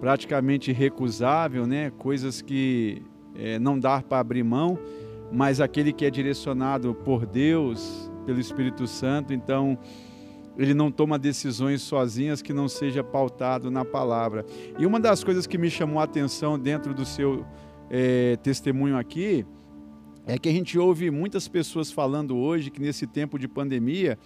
praticamente recusável, né? Coisas que é, não dá para abrir mão, mas aquele que é direcionado por Deus, pelo Espírito Santo, então ele não toma decisões sozinhas que não seja pautado na palavra. E uma das coisas que me chamou a atenção dentro do seu é, testemunho aqui é que a gente ouve muitas pessoas falando hoje que nesse tempo de pandemia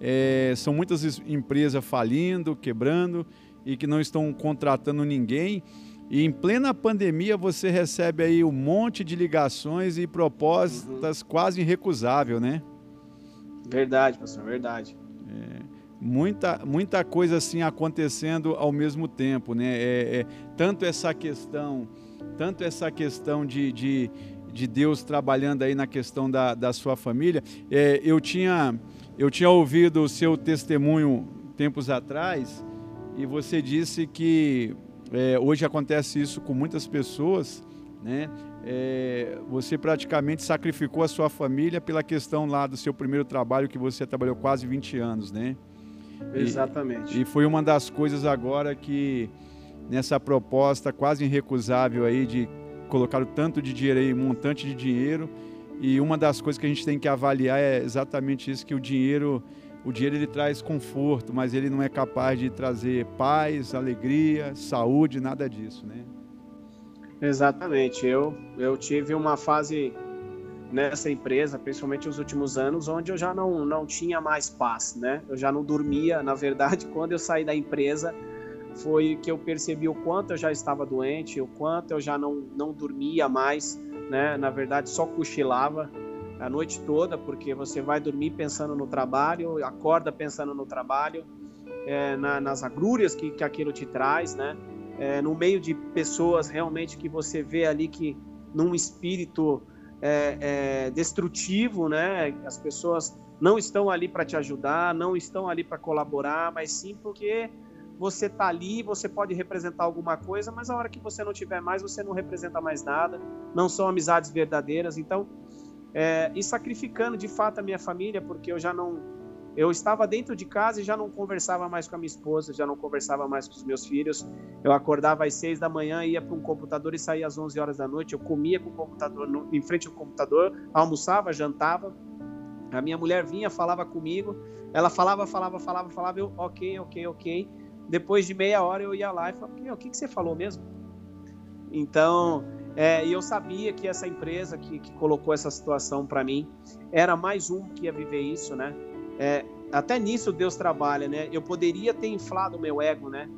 é, são muitas empresas falindo, quebrando e que não estão contratando ninguém. E em plena pandemia você recebe aí um monte de ligações e propostas uhum. quase irrecusável, né? Verdade, pastor, verdade. É, muita, muita coisa assim acontecendo ao mesmo tempo, né? É, é, tanto essa questão, tanto essa questão de, de, de, Deus trabalhando aí na questão da, da sua família. É, eu, tinha, eu tinha ouvido o seu testemunho tempos atrás e você disse que é, hoje acontece isso com muitas pessoas, né? é, você praticamente sacrificou a sua família pela questão lá do seu primeiro trabalho, que você trabalhou quase 20 anos, né? Exatamente. E, e foi uma das coisas agora que, nessa proposta quase irrecusável aí, de colocar o tanto de dinheiro aí, um montante de dinheiro, e uma das coisas que a gente tem que avaliar é exatamente isso, que o dinheiro, o dinheiro ele traz conforto, mas ele não é capaz de trazer paz, alegria, saúde, nada disso, né? Exatamente. Eu, eu tive uma fase nessa empresa, principalmente nos últimos anos, onde eu já não, não tinha mais paz, né? Eu já não dormia. Na verdade, [LAUGHS] quando eu saí da empresa, foi que eu percebi o quanto eu já estava doente, o quanto eu já não, não dormia mais, né? Na verdade, só cochilava a noite toda, porque você vai dormir pensando no trabalho, acorda pensando no trabalho, é, na, nas agrúrias que, que aquilo te traz, né? é, no meio de pessoas realmente que você vê ali que num espírito é, é, destrutivo, né? As pessoas não estão ali para te ajudar, não estão ali para colaborar, mas sim porque você está ali, você pode representar alguma coisa, mas a hora que você não tiver mais, você não representa mais nada, não são amizades verdadeiras. Então, é, e sacrificando de fato a minha família, porque eu já não. Eu estava dentro de casa e já não conversava mais com a minha esposa, já não conversava mais com os meus filhos. Eu acordava às seis da manhã, ia para um computador e saía às onze horas da noite. Eu comia com o computador no, em frente ao computador, almoçava, jantava. A minha mulher vinha, falava comigo. Ela falava, falava, falava, falava. Eu, ok, ok, ok. Depois de meia hora eu ia lá e falava: O que, que você falou mesmo? Então, é, e eu sabia que essa empresa que, que colocou essa situação para mim era mais um que ia viver isso, né? É, até nisso Deus trabalha, né? Eu poderia ter inflado o meu ego, né?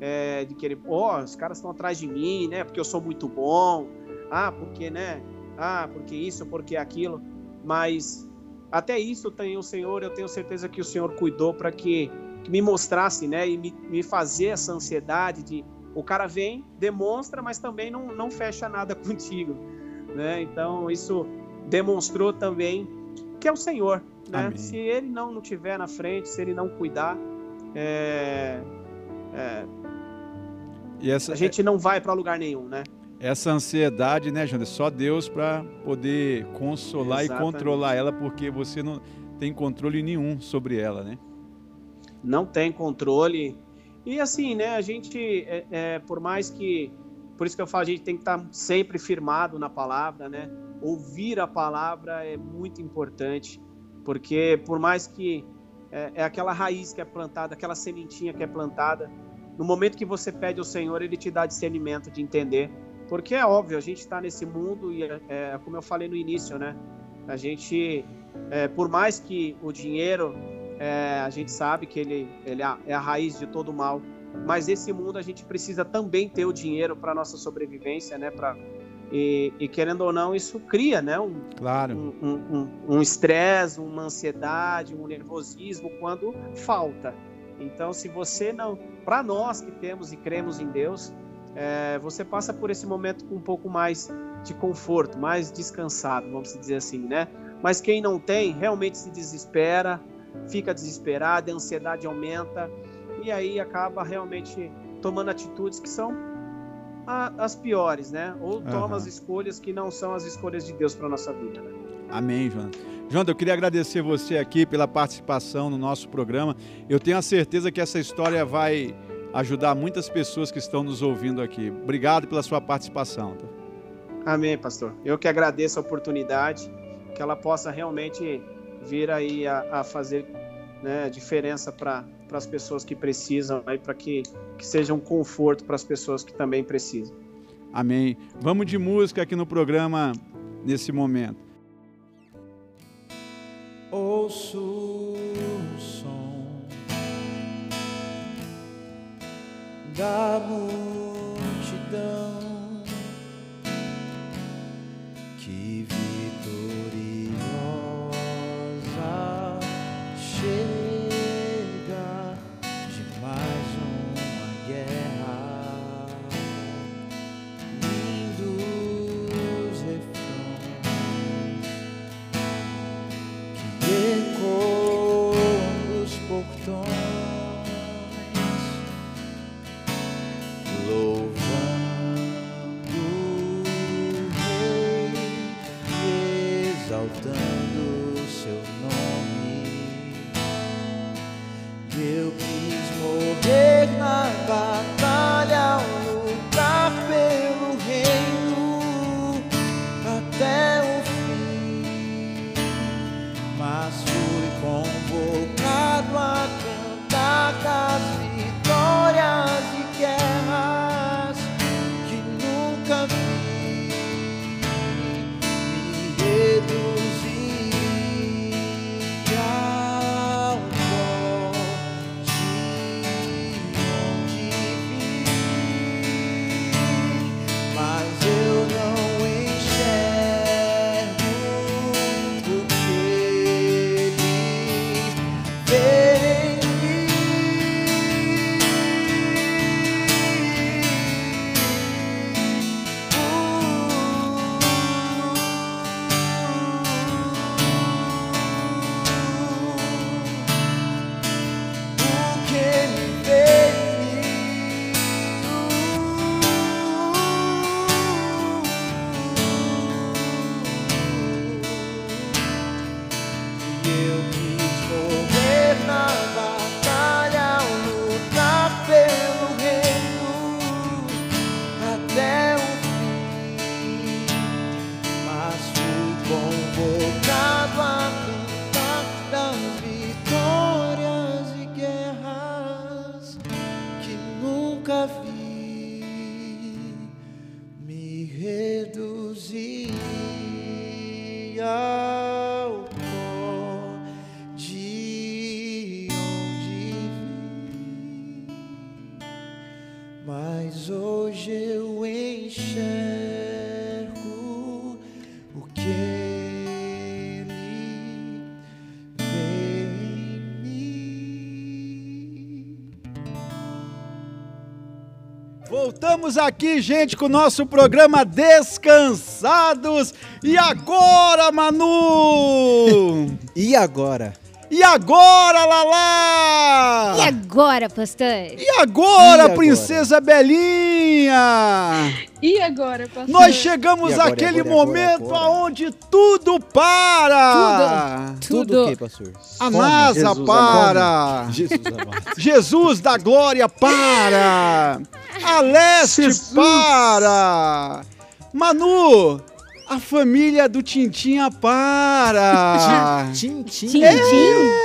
É, de querer, ó, oh, os caras estão atrás de mim, né? Porque eu sou muito bom. Ah, porque, né? Ah, porque isso, porque aquilo. Mas até isso tem o Senhor, eu tenho certeza que o Senhor cuidou para que, que, me mostrasse, né? E me, me fazer essa ansiedade de o cara vem, demonstra, mas também não, não fecha nada [LAUGHS] contigo. Né? Então, isso demonstrou também que é o Senhor. Né? Se ele não, tiver na frente, se ele não cuidar, é, é, essa, a gente não vai para lugar nenhum, né? Essa ansiedade, né, Janda? Só Deus para poder consolar Exatamente. e controlar ela, porque você não tem controle nenhum sobre ela, né? Não tem controle. E assim, né, a gente, é, é, por mais que, por isso que eu falo, a gente tem que estar sempre firmado na palavra, né? Ouvir a palavra é muito importante, porque por mais que é, é aquela raiz que é plantada, aquela sementinha que é plantada, no momento que você pede ao Senhor, Ele te dá discernimento de entender, porque é óbvio, a gente está nesse mundo e, é, é, como eu falei no início, né? A gente, é, por mais que o dinheiro é, a gente sabe que ele, ele é, é a raiz de todo mal. Mas esse mundo a gente precisa também ter o dinheiro para nossa sobrevivência, né? Pra, e, e, querendo ou não, isso cria, né? Um, claro. Um estresse, um, um, uma ansiedade, um nervosismo quando falta. Então, se você não, para nós que temos e cremos em Deus, é, você passa por esse momento com um pouco mais de conforto, mais descansado, vamos dizer assim, né? Mas quem não tem realmente se desespera, fica desesperado, a ansiedade aumenta e aí acaba realmente tomando atitudes que são a, as piores, né? Ou toma uhum. as escolhas que não são as escolhas de Deus para nossa vida. Né? Amém, João. João, eu queria agradecer você aqui pela participação no nosso programa. Eu tenho a certeza que essa história vai ajudar muitas pessoas que estão nos ouvindo aqui. Obrigado pela sua participação. Tá? Amém, pastor. Eu que agradeço a oportunidade, que ela possa realmente vir aí a, a fazer né, diferença para as pessoas que precisam, para que, que seja um conforto para as pessoas que também precisam. Amém. Vamos de música aqui no programa nesse momento. Ouço o som da multidão Voltamos aqui, gente, com o nosso programa Descansados. E agora, Manu? [LAUGHS] E agora? E agora, Lala? E agora, pastor? E agora, E agora? princesa Belinha? E agora, pastor? Nós chegamos agora, àquele agora, agora, momento agora? aonde tudo para. Tudo o quê, pastor? A NASA Jesus para. [LAUGHS] Jesus amado. Jesus da glória para. [LAUGHS] A leste Jesus. para. Manu, a família do Tintinha para. [LAUGHS] Tim, É.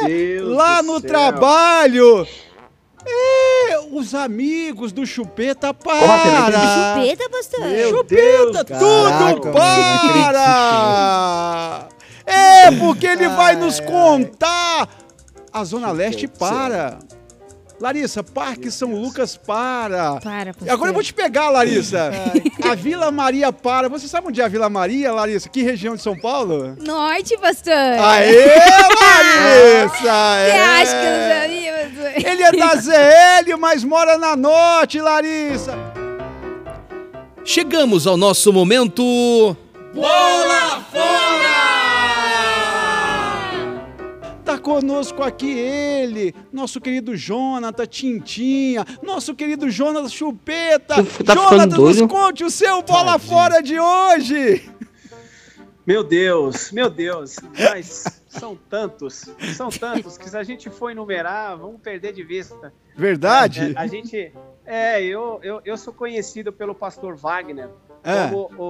Deus Lá do no céu. trabalho. É, os amigos do Chupeta para. Chupeta, pastor? Meu Deus, Chupeta, cara. tudo Caraca, para! É, porque ele vai nos contar. A Zona Leste para. Larissa, Parque São Lucas para. Para, pastor. E agora eu vou te pegar, Larissa. A Vila Maria para. Você sabe onde é a Vila Maria, Larissa? Que região de São Paulo? Norte, pastor. Aê, Larissa! [LAUGHS] Você é. acha que eu não sabia, pastor? Ele é da ZL, mas mora na Norte, Larissa. Chegamos ao nosso momento. Bola conosco aqui ele, nosso querido Jonathan Tintinha, nosso querido Jonas Chupeta. Tá Jonathan, nos conte o seu bola Tadinho. fora de hoje. Meu Deus, meu Deus. Mas são tantos, são tantos que se a gente for enumerar, vamos perder de vista. Verdade? É, a gente. É, eu, eu, eu sou conhecido pelo pastor Wagner É. como o,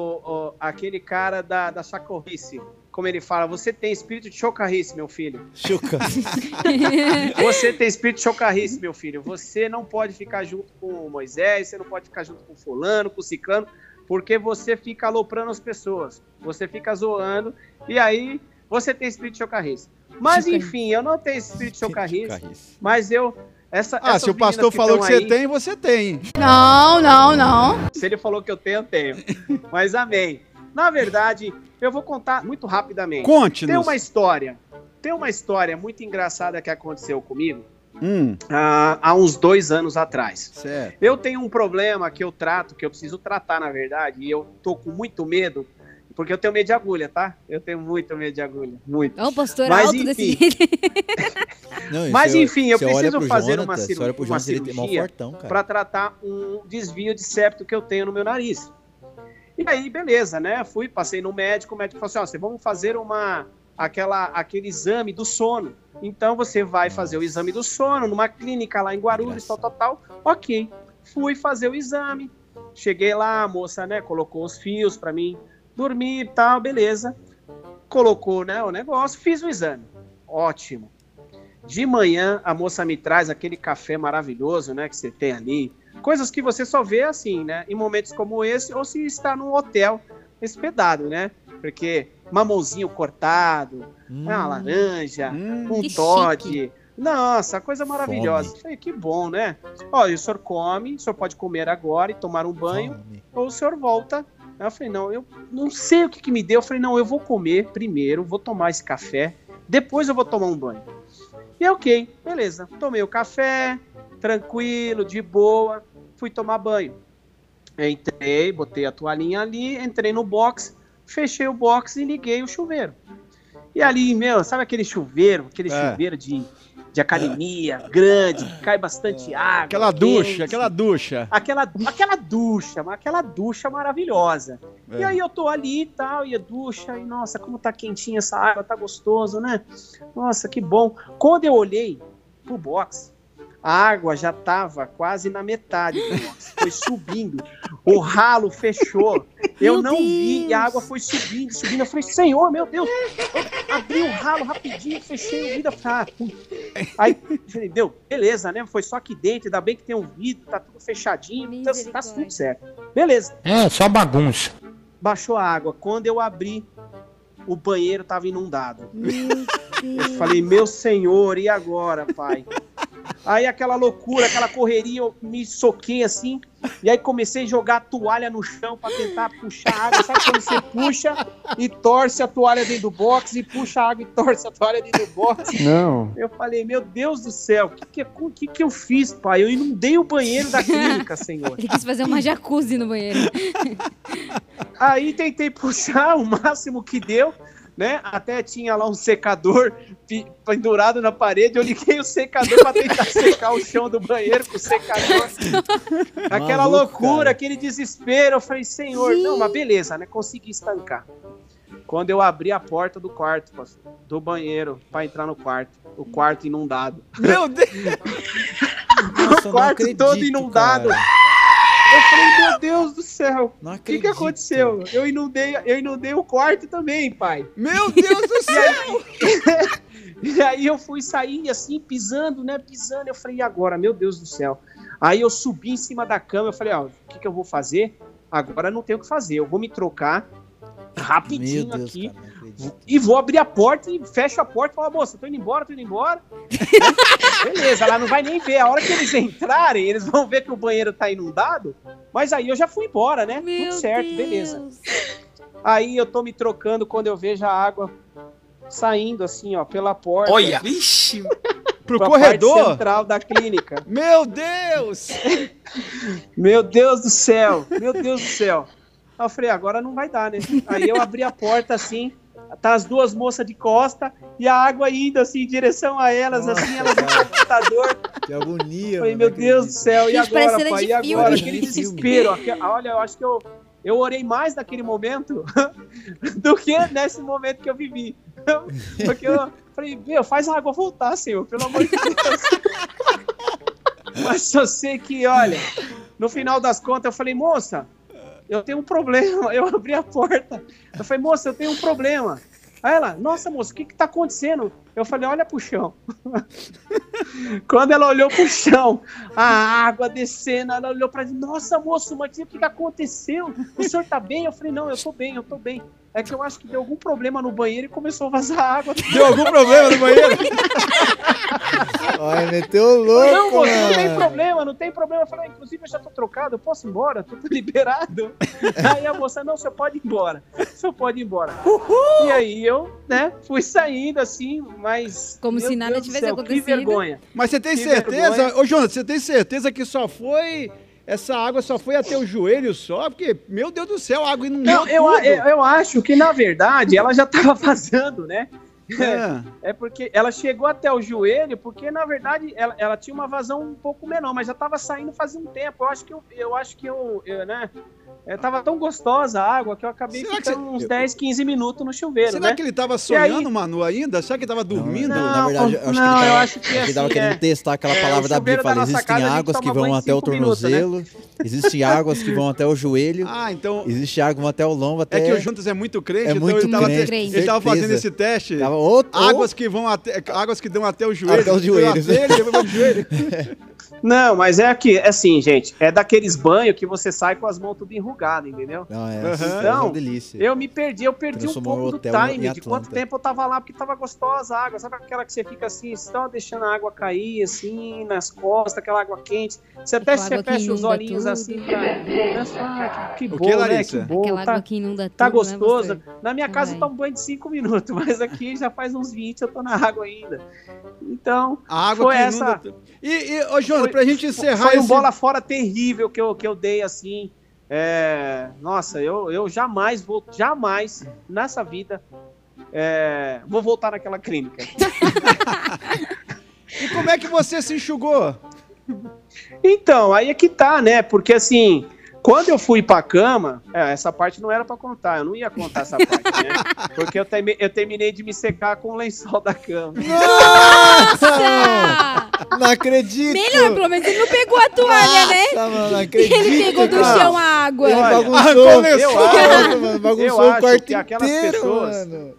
o- aquele cara da, da chacorrice. Como ele fala, você tem espírito de chocarrice, meu filho. Chuca. [LAUGHS] Você tem espírito de chocarrice, meu filho. Você não pode ficar junto com o Moisés, você não pode ficar junto com o fulano, com o ciclano, porque você fica aloprando as pessoas. Você fica zoando, e aí você tem espírito de chocarrice. Mas enfim, eu não tenho espírito de chocarrice, mas eu... Essa, Ah, se o pastor meninas falou que estão você aí, tem, você tem. Não, não, não. Se ele falou que eu tenho, eu tenho. [LAUGHS] Mas amém. Na verdade, eu vou contar muito rapidamente. Tem Conte-nos. uma história. Tem uma história muito engraçada que aconteceu comigo Hum, ah, há uns dois anos atrás. certo. Eu tenho um problema que eu trato, que eu preciso tratar, na verdade, e eu tô com muito medo, porque eu tenho medo de agulha, tá? Eu tenho muito medo de agulha, muito. Olha o pastor Mas, alto desse enfim. jeito. [LAUGHS] Não, Mas, você- enfim, eu preciso fazer Jonathan, uma você ciru- olha pro uma tem cirurgia para tratar um desvio de septo que eu tenho no meu nariz. E aí, beleza, né? Fui, passei no médico, o médico falou assim: ó, você vamos fazer uma aquela aquele exame do sono. Então você vai fazer o exame do sono numa clínica lá em Guarulhos, tal, tal, tal. Ok. Fui fazer o exame. Cheguei lá, a moça, né, colocou os fios para mim dormir e tal, beleza. Colocou, né, o negócio, fiz o exame. Ótimo. De manhã, a moça me traz aquele café maravilhoso, né, que você tem ali. Coisas que você só vê assim, né, em momentos como esse, ou se está num hotel hospedado, né? Porque mamãozinho cortado, Hum, uma laranja, Hum, um Que Todd. chique. Nossa, coisa maravilhosa. Fome. Falei, que bom, né? Olha, o senhor come, o senhor pode comer agora e tomar um banho, fome. ou o senhor volta. Aí eu falei, não, eu não sei o que, que me deu. Eu falei, não, eu vou comer primeiro, vou tomar esse café, depois eu vou tomar um banho. E ok, beleza. Tomei o café, tranquilo, de boa, fui tomar banho. Entrei, botei a toalhinha ali, entrei no box, fechei o box e liguei o chuveiro. E ali, meu, sabe aquele chuveiro, aquele É. chuveiro de, de academia, grande, que cai bastante água. Aquela quente. ducha, aquela ducha. Aquela, aquela ducha, aquela ducha maravilhosa. É. E aí eu tô ali e tal, e a ducha, e nossa, como tá quentinha essa água, tá gostoso, né? Nossa, que bom. Quando eu olhei pro box, a água já tava quase na metade do box. Foi subindo. O ralo fechou. Eu Meu não vi e a Deus. água foi subindo, subindo. Eu falei, Senhor, meu Deus. Eu abri o ralo rapidinho, fechei o vidro. Ah. Aí, falei, deu, beleza, né? Foi só aqui dentro. Ainda bem que tem um vidro, tá tudo fechadinho. Tá, tá Misericórdia. tudo certo. Beleza. É, só bagunça. Baixou a água. Quando eu abri, o banheiro tava inundado. Meu Eu Deus. falei, meu senhor, e agora, pai? Aí aquela loucura, aquela correria, eu me soquei assim, e aí comecei a jogar a toalha no chão pra tentar puxar a água. Sabe quando você puxa e torce a toalha dentro do box, e puxa a água e torce a toalha dentro do box? Não. Eu falei, meu Deus do céu, o que, que, que, que eu fiz, pai? Eu inundei o banheiro da clínica, senhor. Ele quis fazer uma jacuzzi no banheiro. Aí tentei puxar o máximo que deu, né? Até tinha lá um secador pendurado na parede. Eu liguei o secador para tentar [LAUGHS] secar o chão do banheiro com o secador. [LAUGHS] Aquela Maluco, loucura, cara. aquele desespero. Eu falei, senhor, não, mas beleza, né? Consegui estancar. Quando eu abri a porta do quarto, do banheiro, para entrar no quarto, o quarto inundado. Meu Deus! [LAUGHS] Nossa, o quarto acredito, todo inundado. cara. Eu falei, meu Deus do céu. O que, que aconteceu? Eu inundei, eu inundei o quarto também, pai. Meu Deus do [LAUGHS] céu! [LAUGHS] E aí eu fui sair assim, pisando, né? Pisando. Eu falei, e agora? Meu Deus do céu. Aí eu subi em cima da cama. Eu falei, ó, o que, que eu vou fazer? Agora não tenho o que fazer. Eu vou me trocar rapidinho Deus, aqui. cara. E vou abrir a porta e fecho a porta e falo, moça, tô indo embora, tô indo embora. [LAUGHS] Beleza, ela não vai nem ver. A hora que eles entrarem, eles vão ver que o banheiro tá inundado. Mas aí eu já fui embora, né? Meu Tudo certo, Deus. beleza. Aí eu tô me trocando quando eu vejo a água saindo assim, ó, pela porta. Olha! Vixe! [LAUGHS] Pro pra parte corredor? central da clínica. [LAUGHS] Meu Deus! Meu Deus do céu! Meu Deus do céu! Aí eu falei, agora não vai dar, né? Aí eu abri a porta assim, tá as duas moças de costa e a água indo assim em direção a elas, Nossa, assim, elas no cara. computador. Que agonia. Eu falei, mano, meu Deus do céu, e agora, pai? E agora? Aquele desespero. Olha, eu acho que eu, eu orei mais naquele momento [LAUGHS] do que nesse momento que eu vivi. [LAUGHS] Porque eu falei, meu, faz a água voltar, Senhor, pelo amor de Deus. [LAUGHS] Mas só sei que, olha, no final das contas, eu falei, moça, eu tenho um problema. [LAUGHS] Eu abri a porta. Eu falei, moça, eu tenho um problema. Aí ela, nossa, moça, o que que tá acontecendo? Eu falei, olha pro chão. [LAUGHS] Quando ela olhou pro chão, a água descendo, ela olhou pra mim, nossa, moço, mas o que que aconteceu? O senhor tá bem? Eu falei, não, eu tô bem, eu tô bem. É que eu acho que deu algum problema no banheiro e começou a vazar água. Deu algum problema no banheiro? [LAUGHS] Olha, meteu o louco, não, moço, não tem problema, não tem problema. Eu falei, ah, inclusive eu já tô trocado, eu posso ir embora, tô [LAUGHS] liberado. Aí a moça, não, senhor pode ir embora. Senhor pode ir embora. E aí eu, né, fui saindo assim, mas. Como se nada Deus tivesse céu, acontecido. Que vergonha. Mas você tem Que certeza, vergonha. ô Jonas, você tem certeza que só foi. Essa água só foi até o joelho só? Porque, meu Deus do céu, a água inundou Não, eu, tudo. eu, eu acho que, na verdade, ela já tava [LAUGHS] vazando, né? É. É porque ela chegou até o joelho, porque na verdade ela, ela tinha uma vazão um pouco menor, mas já tava saindo fazia um tempo. Eu acho que eu, eu acho que eu, eu, né? É, tava tão gostosa a água que eu acabei Será que ficando você- uns eu- 10, 15 minutos no chuveiro, Será né? que ele tava aí- sonhando, Manu, ainda? Será que ele tava dormindo? Não, Não, na verdade, eu acho que não, ele eu tava, acho que ele tava assim, querendo é- testar aquela é, palavra o da Bíblia. Fala, existem casa, águas que vão até o cinco minutos, né? tornozelo, existem águas que vão até o joelho, Ah, então. existe água que vão até o lombo, até... É que o Juntas é muito crente, É então muito ele tava, crente, ele tava fazendo esse teste. Tava Águas que vão até. Águas que dão até o joelho. Até os joelhos. Até ele, depois do joelho. [LAUGHS] Não, mas é que, assim, gente, é daqueles banhos que você sai com as mãos tudo enrugadas, entendeu? Não, é, Aham. é uma Então, delícia. Eu me perdi, eu perdi um pouco do time, de quanto tempo eu tava lá, porque tava gostosa a água. Sabe aquela que você fica assim, só deixando a água cair, assim, nas costas, aquela água quente. Você até você que fecha os olhinhos tudo. assim pra. Ah, que, que bom, que, né? Larissa? Que bom. Aquela Tá, água que inunda tudo, tá né, gostoso. pastor? Na minha casa eu Ai. tomo banho de 5 [LAUGHS] minutos, mas aqui já faz uns 20 eu tô na água ainda. Então, A água Foi que essa- inunda. E, e ô, Jonas, pra gente encerrar foi um esse. bola fora terrível que eu, que eu dei assim. É, nossa, eu, eu jamais vou, jamais nessa vida é, vou voltar naquela clínica. [LAUGHS] E como é que você se enxugou? Então, aí é que tá, né? Porque assim, Quando eu fui pra cama, é, essa parte não era pra contar, eu não ia contar essa parte, né? [LAUGHS] Porque eu, termi- eu terminei de me secar com o lençol da cama. Nossa! Não acredito! Melhor, pelo menos ele não pegou a toalha, né? Nossa, mano, não acredito, ele pegou do chão a água. Ele Olha, bagunçou, lençol. Nossa, mano, bagunçou Eu o quarto acho que aquelas inteiro, pessoas- mano.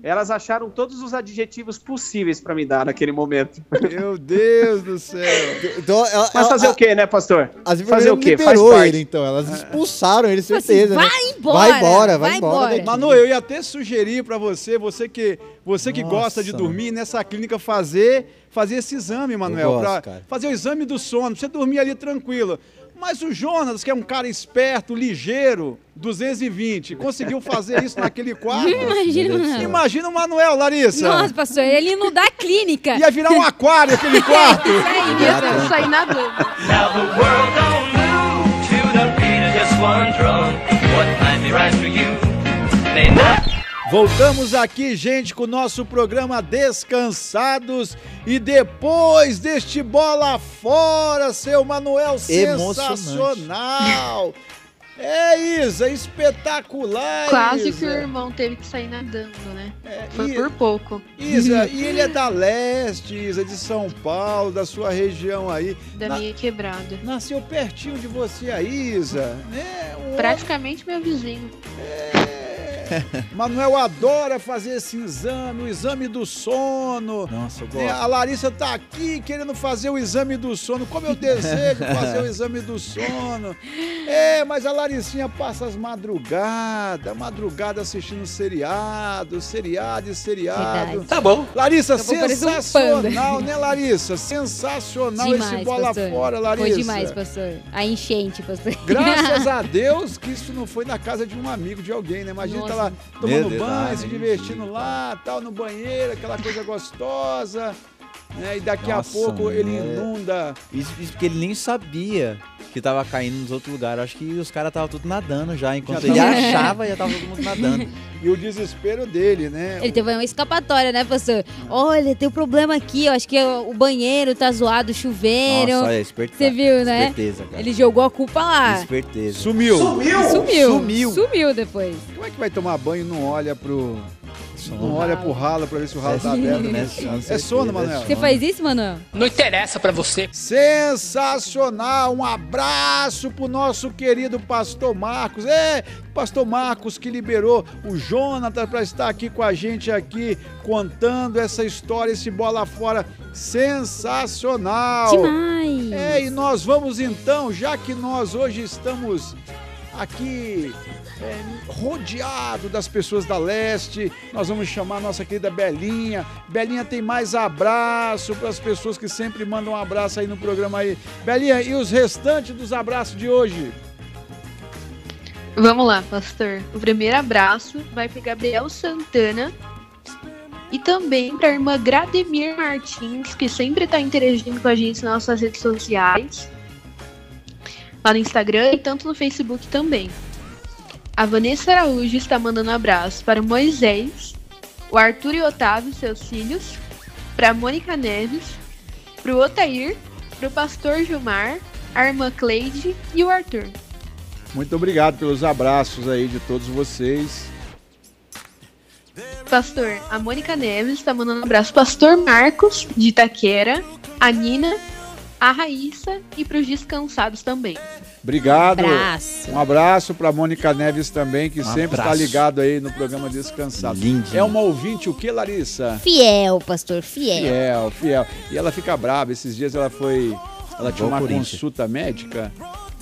Elas acharam todos os adjetivos possíveis pra me dar naquele momento. Meu Deus do céu. [LAUGHS] Então, ela, Mas ela- fazer o quê, né, pastor? As fazer o quê? Faz liberou parte. ele, então. Elas expulsaram ele, assim, certeza. né? vai embora. Vai embora, vai embora daqui. Manu, eu ia até sugerir pra você, você que, você que Nossa, gosta de dormir nessa clínica, fazer, fazer esse exame, Manuel. gosto, fazer o exame do sono, pra você dormir ali tranquilo. Mas o Jonas, que é um cara esperto, ligeiro, 220, conseguiu fazer isso naquele [LAUGHS] quarto. Imagina. Imagina o Manuel, Larissa. Nossa, pastor, ele não dá clínica. Ia virar um aquário aquele quarto. [LAUGHS] Aí, ia sair nadando. Now the world don't move to the beat of just one drum. What might be right for you may not. Voltamos aqui, gente, com o nosso programa Descansados. E depois deste bola fora, seu Manuel, sensacional. É, Isa, espetacular. Quase Isa. que o irmão teve que sair nadando, né? Foi e- por pouco. Isa, [LAUGHS] e ele é da leste, Isa, de São Paulo, da sua região aí. Da Na- minha quebrada. Nasceu pertinho de você aí, Isa. Né? Um Praticamente meu vizinho. [LAUGHS] Manuel adora fazer esse exame, o exame do sono. Nossa, eu gosto. A Larissa tá aqui querendo fazer o exame do sono. Como eu desejo fazer o exame do sono. É, mas a Laricinha passa as madrugadas, madrugada assistindo seriado, seriado e seriado. Verdade. Tá bom. Larissa, um sensacional, panda. né, Larissa? Sensacional esse Demais, bola pastor. fora, Larissa. Foi demais, pastor. A enchente, pastor. Graças [LAUGHS] a Deus que isso não foi na casa de um amigo de alguém, né? Imagina tá Nossa. Lá tomando banho, se divertindo lá, tal, no banheiro, aquela coisa gostosa. Né? E daqui Nossa, a pouco mano, ele é- inunda. Isso, isso porque ele nem sabia que tava caindo nos outros lugares. Acho que os caras estavam tudo nadando já. Enquanto Já ele tava- achava, já tava todo mundo nadando. [LAUGHS] E o desespero dele, né? Ele teve uma escapatória, né, pastor? Olha, tem um problema aqui, eu acho que o banheiro tá zoado, o chuveiro. Nossa, olha, esperteza. Você viu, né? Esperteza, cara. Ele jogou a culpa lá. Esperteza. Sumiu. Sumiu. Sumiu. Sumiu depois. Como é que vai tomar banho e não olha pro. Não Sono. olha pro ralo pra ver se o ralo tá aberto, né? É sono, Manuel. Você faz isso, Manuel? Não interessa pra você. Sensacional! Um abraço pro nosso querido Pastor Marcos. É, Pastor Marcos que liberou o Jonathan para estar aqui com a gente aqui contando essa história, esse bola fora sensacional. Demais. É, e nós vamos então, já que nós hoje estamos aqui é, rodeado das pessoas da leste, nós vamos chamar nossa querida Belinha. Belinha tem mais abraço para as pessoas que sempre mandam um abraço aí no programa aí. Belinha, e os restantes dos abraços de hoje? Vamos lá, pastor. O primeiro abraço vai para Gabriel Santana e também para a irmã Grademir Martins, que sempre está interagindo com a gente nas nossas redes sociais, lá no Instagram e tanto no Facebook também. A Vanessa Araújo está mandando um abraço para o Moisés, o Arthur e o Otávio, seus filhos, para a Mônica Neves, para o Otair, para o pastor Gilmar, a irmã Cleide e o Arthur. Muito obrigado pelos abraços aí de todos vocês. Pastor, a Mônica Neves está mandando um abraço. Pastor Marcos, de Itaquera, a Nina, a Raíssa e para os descansados também. Obrigado. Abraço. Um abraço para Mônica Neves também, que Um sempre está ligado aí no programa Descansado. Lindinho. É uma ouvinte o que, Larissa? Fiel, pastor, fiel. Fiel, fiel. E ela fica brava. Esses dias ela foi. Ela tinha uma consulta médica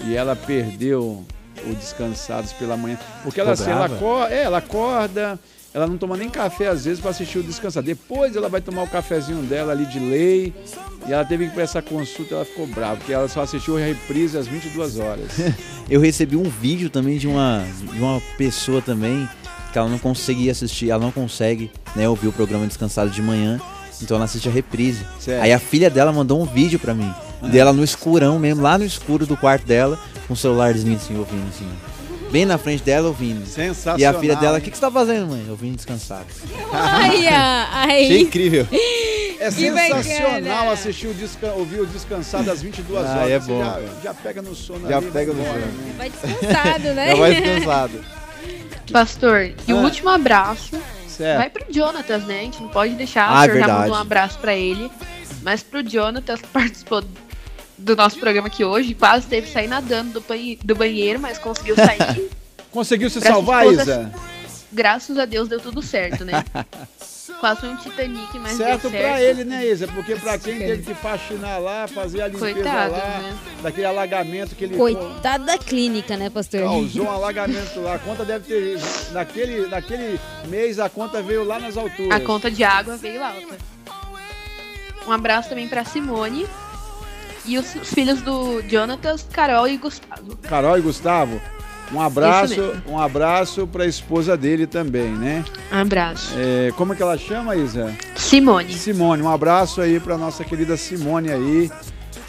e ela perdeu o Descansados pela manhã. Porque ela, assim, ela, acorda, é, ela acorda, ela não toma nem café às vezes para assistir o Descansado. Depois ela vai tomar o cafezinho dela ali de lei. E ela teve que ir essa consulta ela ficou brava, porque ela só assistiu a reprise às 22 horas. [LAUGHS] Eu recebi um vídeo também de uma, de uma pessoa também que ela não conseguia assistir, ela não consegue né, ouvir o programa Descansado de manhã, então ela assiste a reprise. Sério. Aí a filha dela mandou um vídeo pra mim, dela no escurão mesmo, lá no escuro do quarto dela, com o celularzinho assim, ouvindo assim. Bem na frente dela, ouvindo. Sensacional. E a filha dela, o que, que você tá fazendo, mãe? Ouvindo Descansado. Ai, [LAUGHS] ai. Achei incrível. É Que sensacional bacana. assistir o desca... ouvir o descansado às 22 Ah, horas. é bom, Já, já pega no sono Já ali, pega no sono. Vai descansado, né? [LAUGHS] Já vai descansado. Pastor, e o Ah. último abraço Certo. vai pro Jonatas, né? A gente não pode deixar, Ah, o é senhor já verdade. mandou um abraço pra ele. Mas pro Jonatas, que [LAUGHS] participou do nosso programa aqui hoje, quase teve que sair nadando do, banhe- do banheiro, mas conseguiu sair. [LAUGHS] Conseguiu se salvar, esposa- Isa? Graças a Deus deu tudo certo, né? [LAUGHS] Quase foi um Titanic, mas certo deu certo. pra ele, né, Isa? Porque pra quem teve que faxinar lá, fazer a limpeza Coitado, lá, né? daquele alagamento que ele Coitado da clínica, né, pastor? causou um [LAUGHS] alagamento lá. A conta deve ter. Naquele, naquele mês a conta veio lá nas alturas. A conta de água veio alta. Um abraço também pra Simone. E os, os filhos do Jonatas, Carol e Gustavo. Carol e Gustavo, um abraço, um abraço pra esposa dele também, né? Um abraço. É, como é que ela chama, Isa? Simone. Simone, um abraço aí pra nossa querida Simone aí,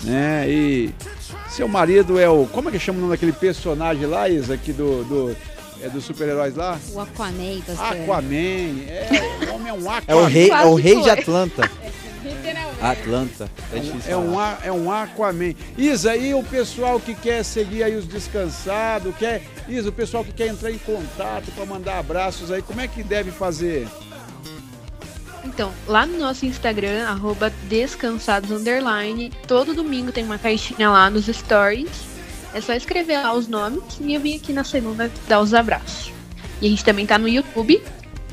né? E seu marido é o. Como é que chama o nome daquele personagem lá, Isa, aqui do. do é dos super-heróis lá? O Aquaman, pastor. Aquaman. É, o homem é um Aquaman. É o rei, é o rei de. Atlanta. [LAUGHS] Atlanta. É difícil. É um, é um Aquaman. Isa, e o pessoal que quer seguir aí os descansados, quer. Isa, o pessoal que quer entrar em contato para mandar abraços aí, como é que deve fazer? Então, lá no nosso Instagram, arroba descansados underline, todo domingo tem uma caixinha lá nos stories. É só escrever lá os nomes e eu vim aqui na segunda dar os abraços. E a gente também tá no YouTube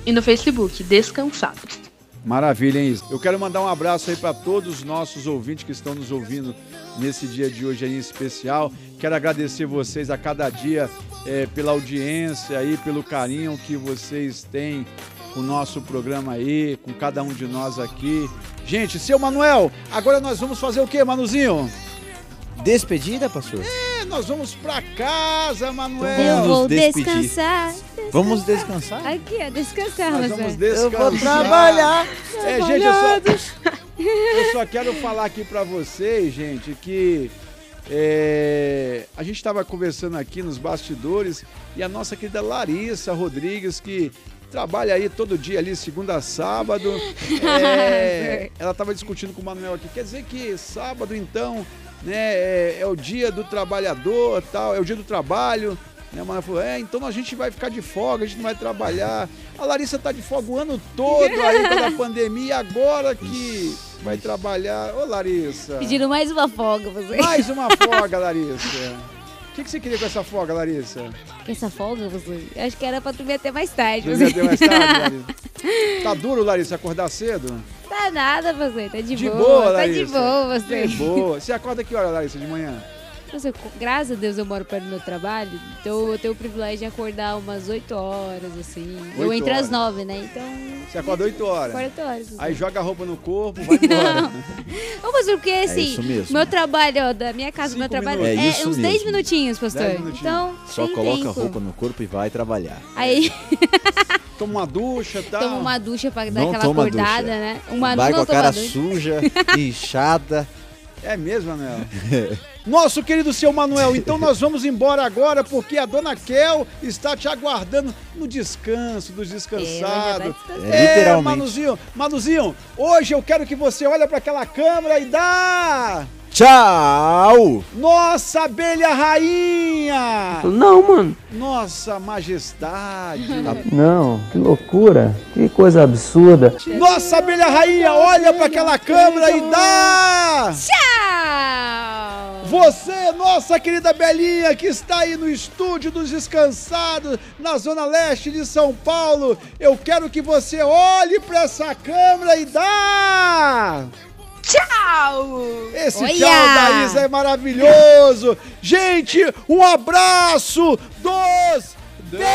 e no Facebook, Descansados. Maravilha, hein? Eu quero mandar um abraço aí para todos os nossos ouvintes que estão nos ouvindo nesse dia de hoje aí em especial. Quero agradecer vocês a cada dia eh, pela audiência aí, pelo carinho que vocês têm com o nosso programa aí, com cada um de nós aqui. Gente, seu Manuel, agora nós vamos fazer o quê, Manuzinho? Despedida, pastor? É, nós vamos pra casa, Eu Manuel. Vamos vou nos despedir. descansar. Vamos descansar? Aqui, ó, descansar, Nós vamos descansar. É, gente, eu só, [LAUGHS] eu só quero falar aqui pra vocês, gente, que é, a gente estava conversando aqui nos bastidores e a nossa querida Larissa Rodrigues, que trabalha aí todo dia ali, segunda a sábado, [LAUGHS] é, ela estava discutindo com o Manuel aqui. Quer dizer que sábado, então, né, é, é o dia do trabalhador, tal, é o dia do trabalho. Né, o Manuel falou, é, então a gente vai ficar de folga, a gente não vai trabalhar. A Larissa tá de folga o ano todo aí pela [LAUGHS] pandemia, e agora que vai trabalhar. Ô, Larissa. Pediram mais uma folga, pastor. Mais uma folga, Larissa. [LAUGHS] O que, que você queria com essa folga, Larissa? Essa folga? Eu acho que era pra dormir até mais tarde. Dormir até mais tarde, Larissa? Tá duro, Larissa, acordar cedo? Tá nada, pastor. Tá de, De boa. boa, tá Larissa. de boa, pastor. De boa. Você acorda que hora, Larissa, de manhã? Pastor, graças a Deus eu moro perto do meu trabalho, então eu tenho o privilégio de acordar umas 8 horas, assim. eu Oito entro horas. às 9, né? Então. Você acorda 8 horas. 40 horas. pastor. Aí joga a roupa no corpo, [LAUGHS] vai embora. Ô, pastor, porque assim, isso mesmo. meu trabalho, ó, da minha casa, meu trabalho minutos. é, É uns 10 mesmo. minutinhos, pastor. 10 minutinhos. Então, Só coloca a tempo. roupa no corpo e vai trabalhar. Aí Toma uma ducha tal. toma uma ducha pra dar Não aquela acordada, ducha. né? Uma vai com a cara ducha. suja, [LAUGHS] inchada. É mesmo, Manuel? [LAUGHS] Nosso querido seu Manuel, então nós vamos embora agora porque a dona Kel está te aguardando no descanso dos É, descansados. É, literalmente. Manuzinho, Manuzinho, hoje eu quero que você olhe para aquela câmera e dá... Tchau! Nossa abelha rainha! Não, mano. Nossa majestade! Não, que loucura. Que coisa absurda. Nossa abelha rainha, olha para aquela câmera e dá... Tchau! Você, nossa querida Belinha, que está aí no estúdio dos Descansados, na Zona Leste de São Paulo, eu quero que você olhe para essa câmera e dá! Tchau! Esse Olha! tchau da Isa é maravilhoso! Gente, um abraço dos Descansados!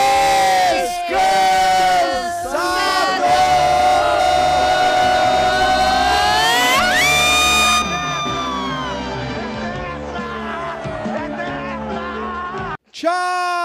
Tchau!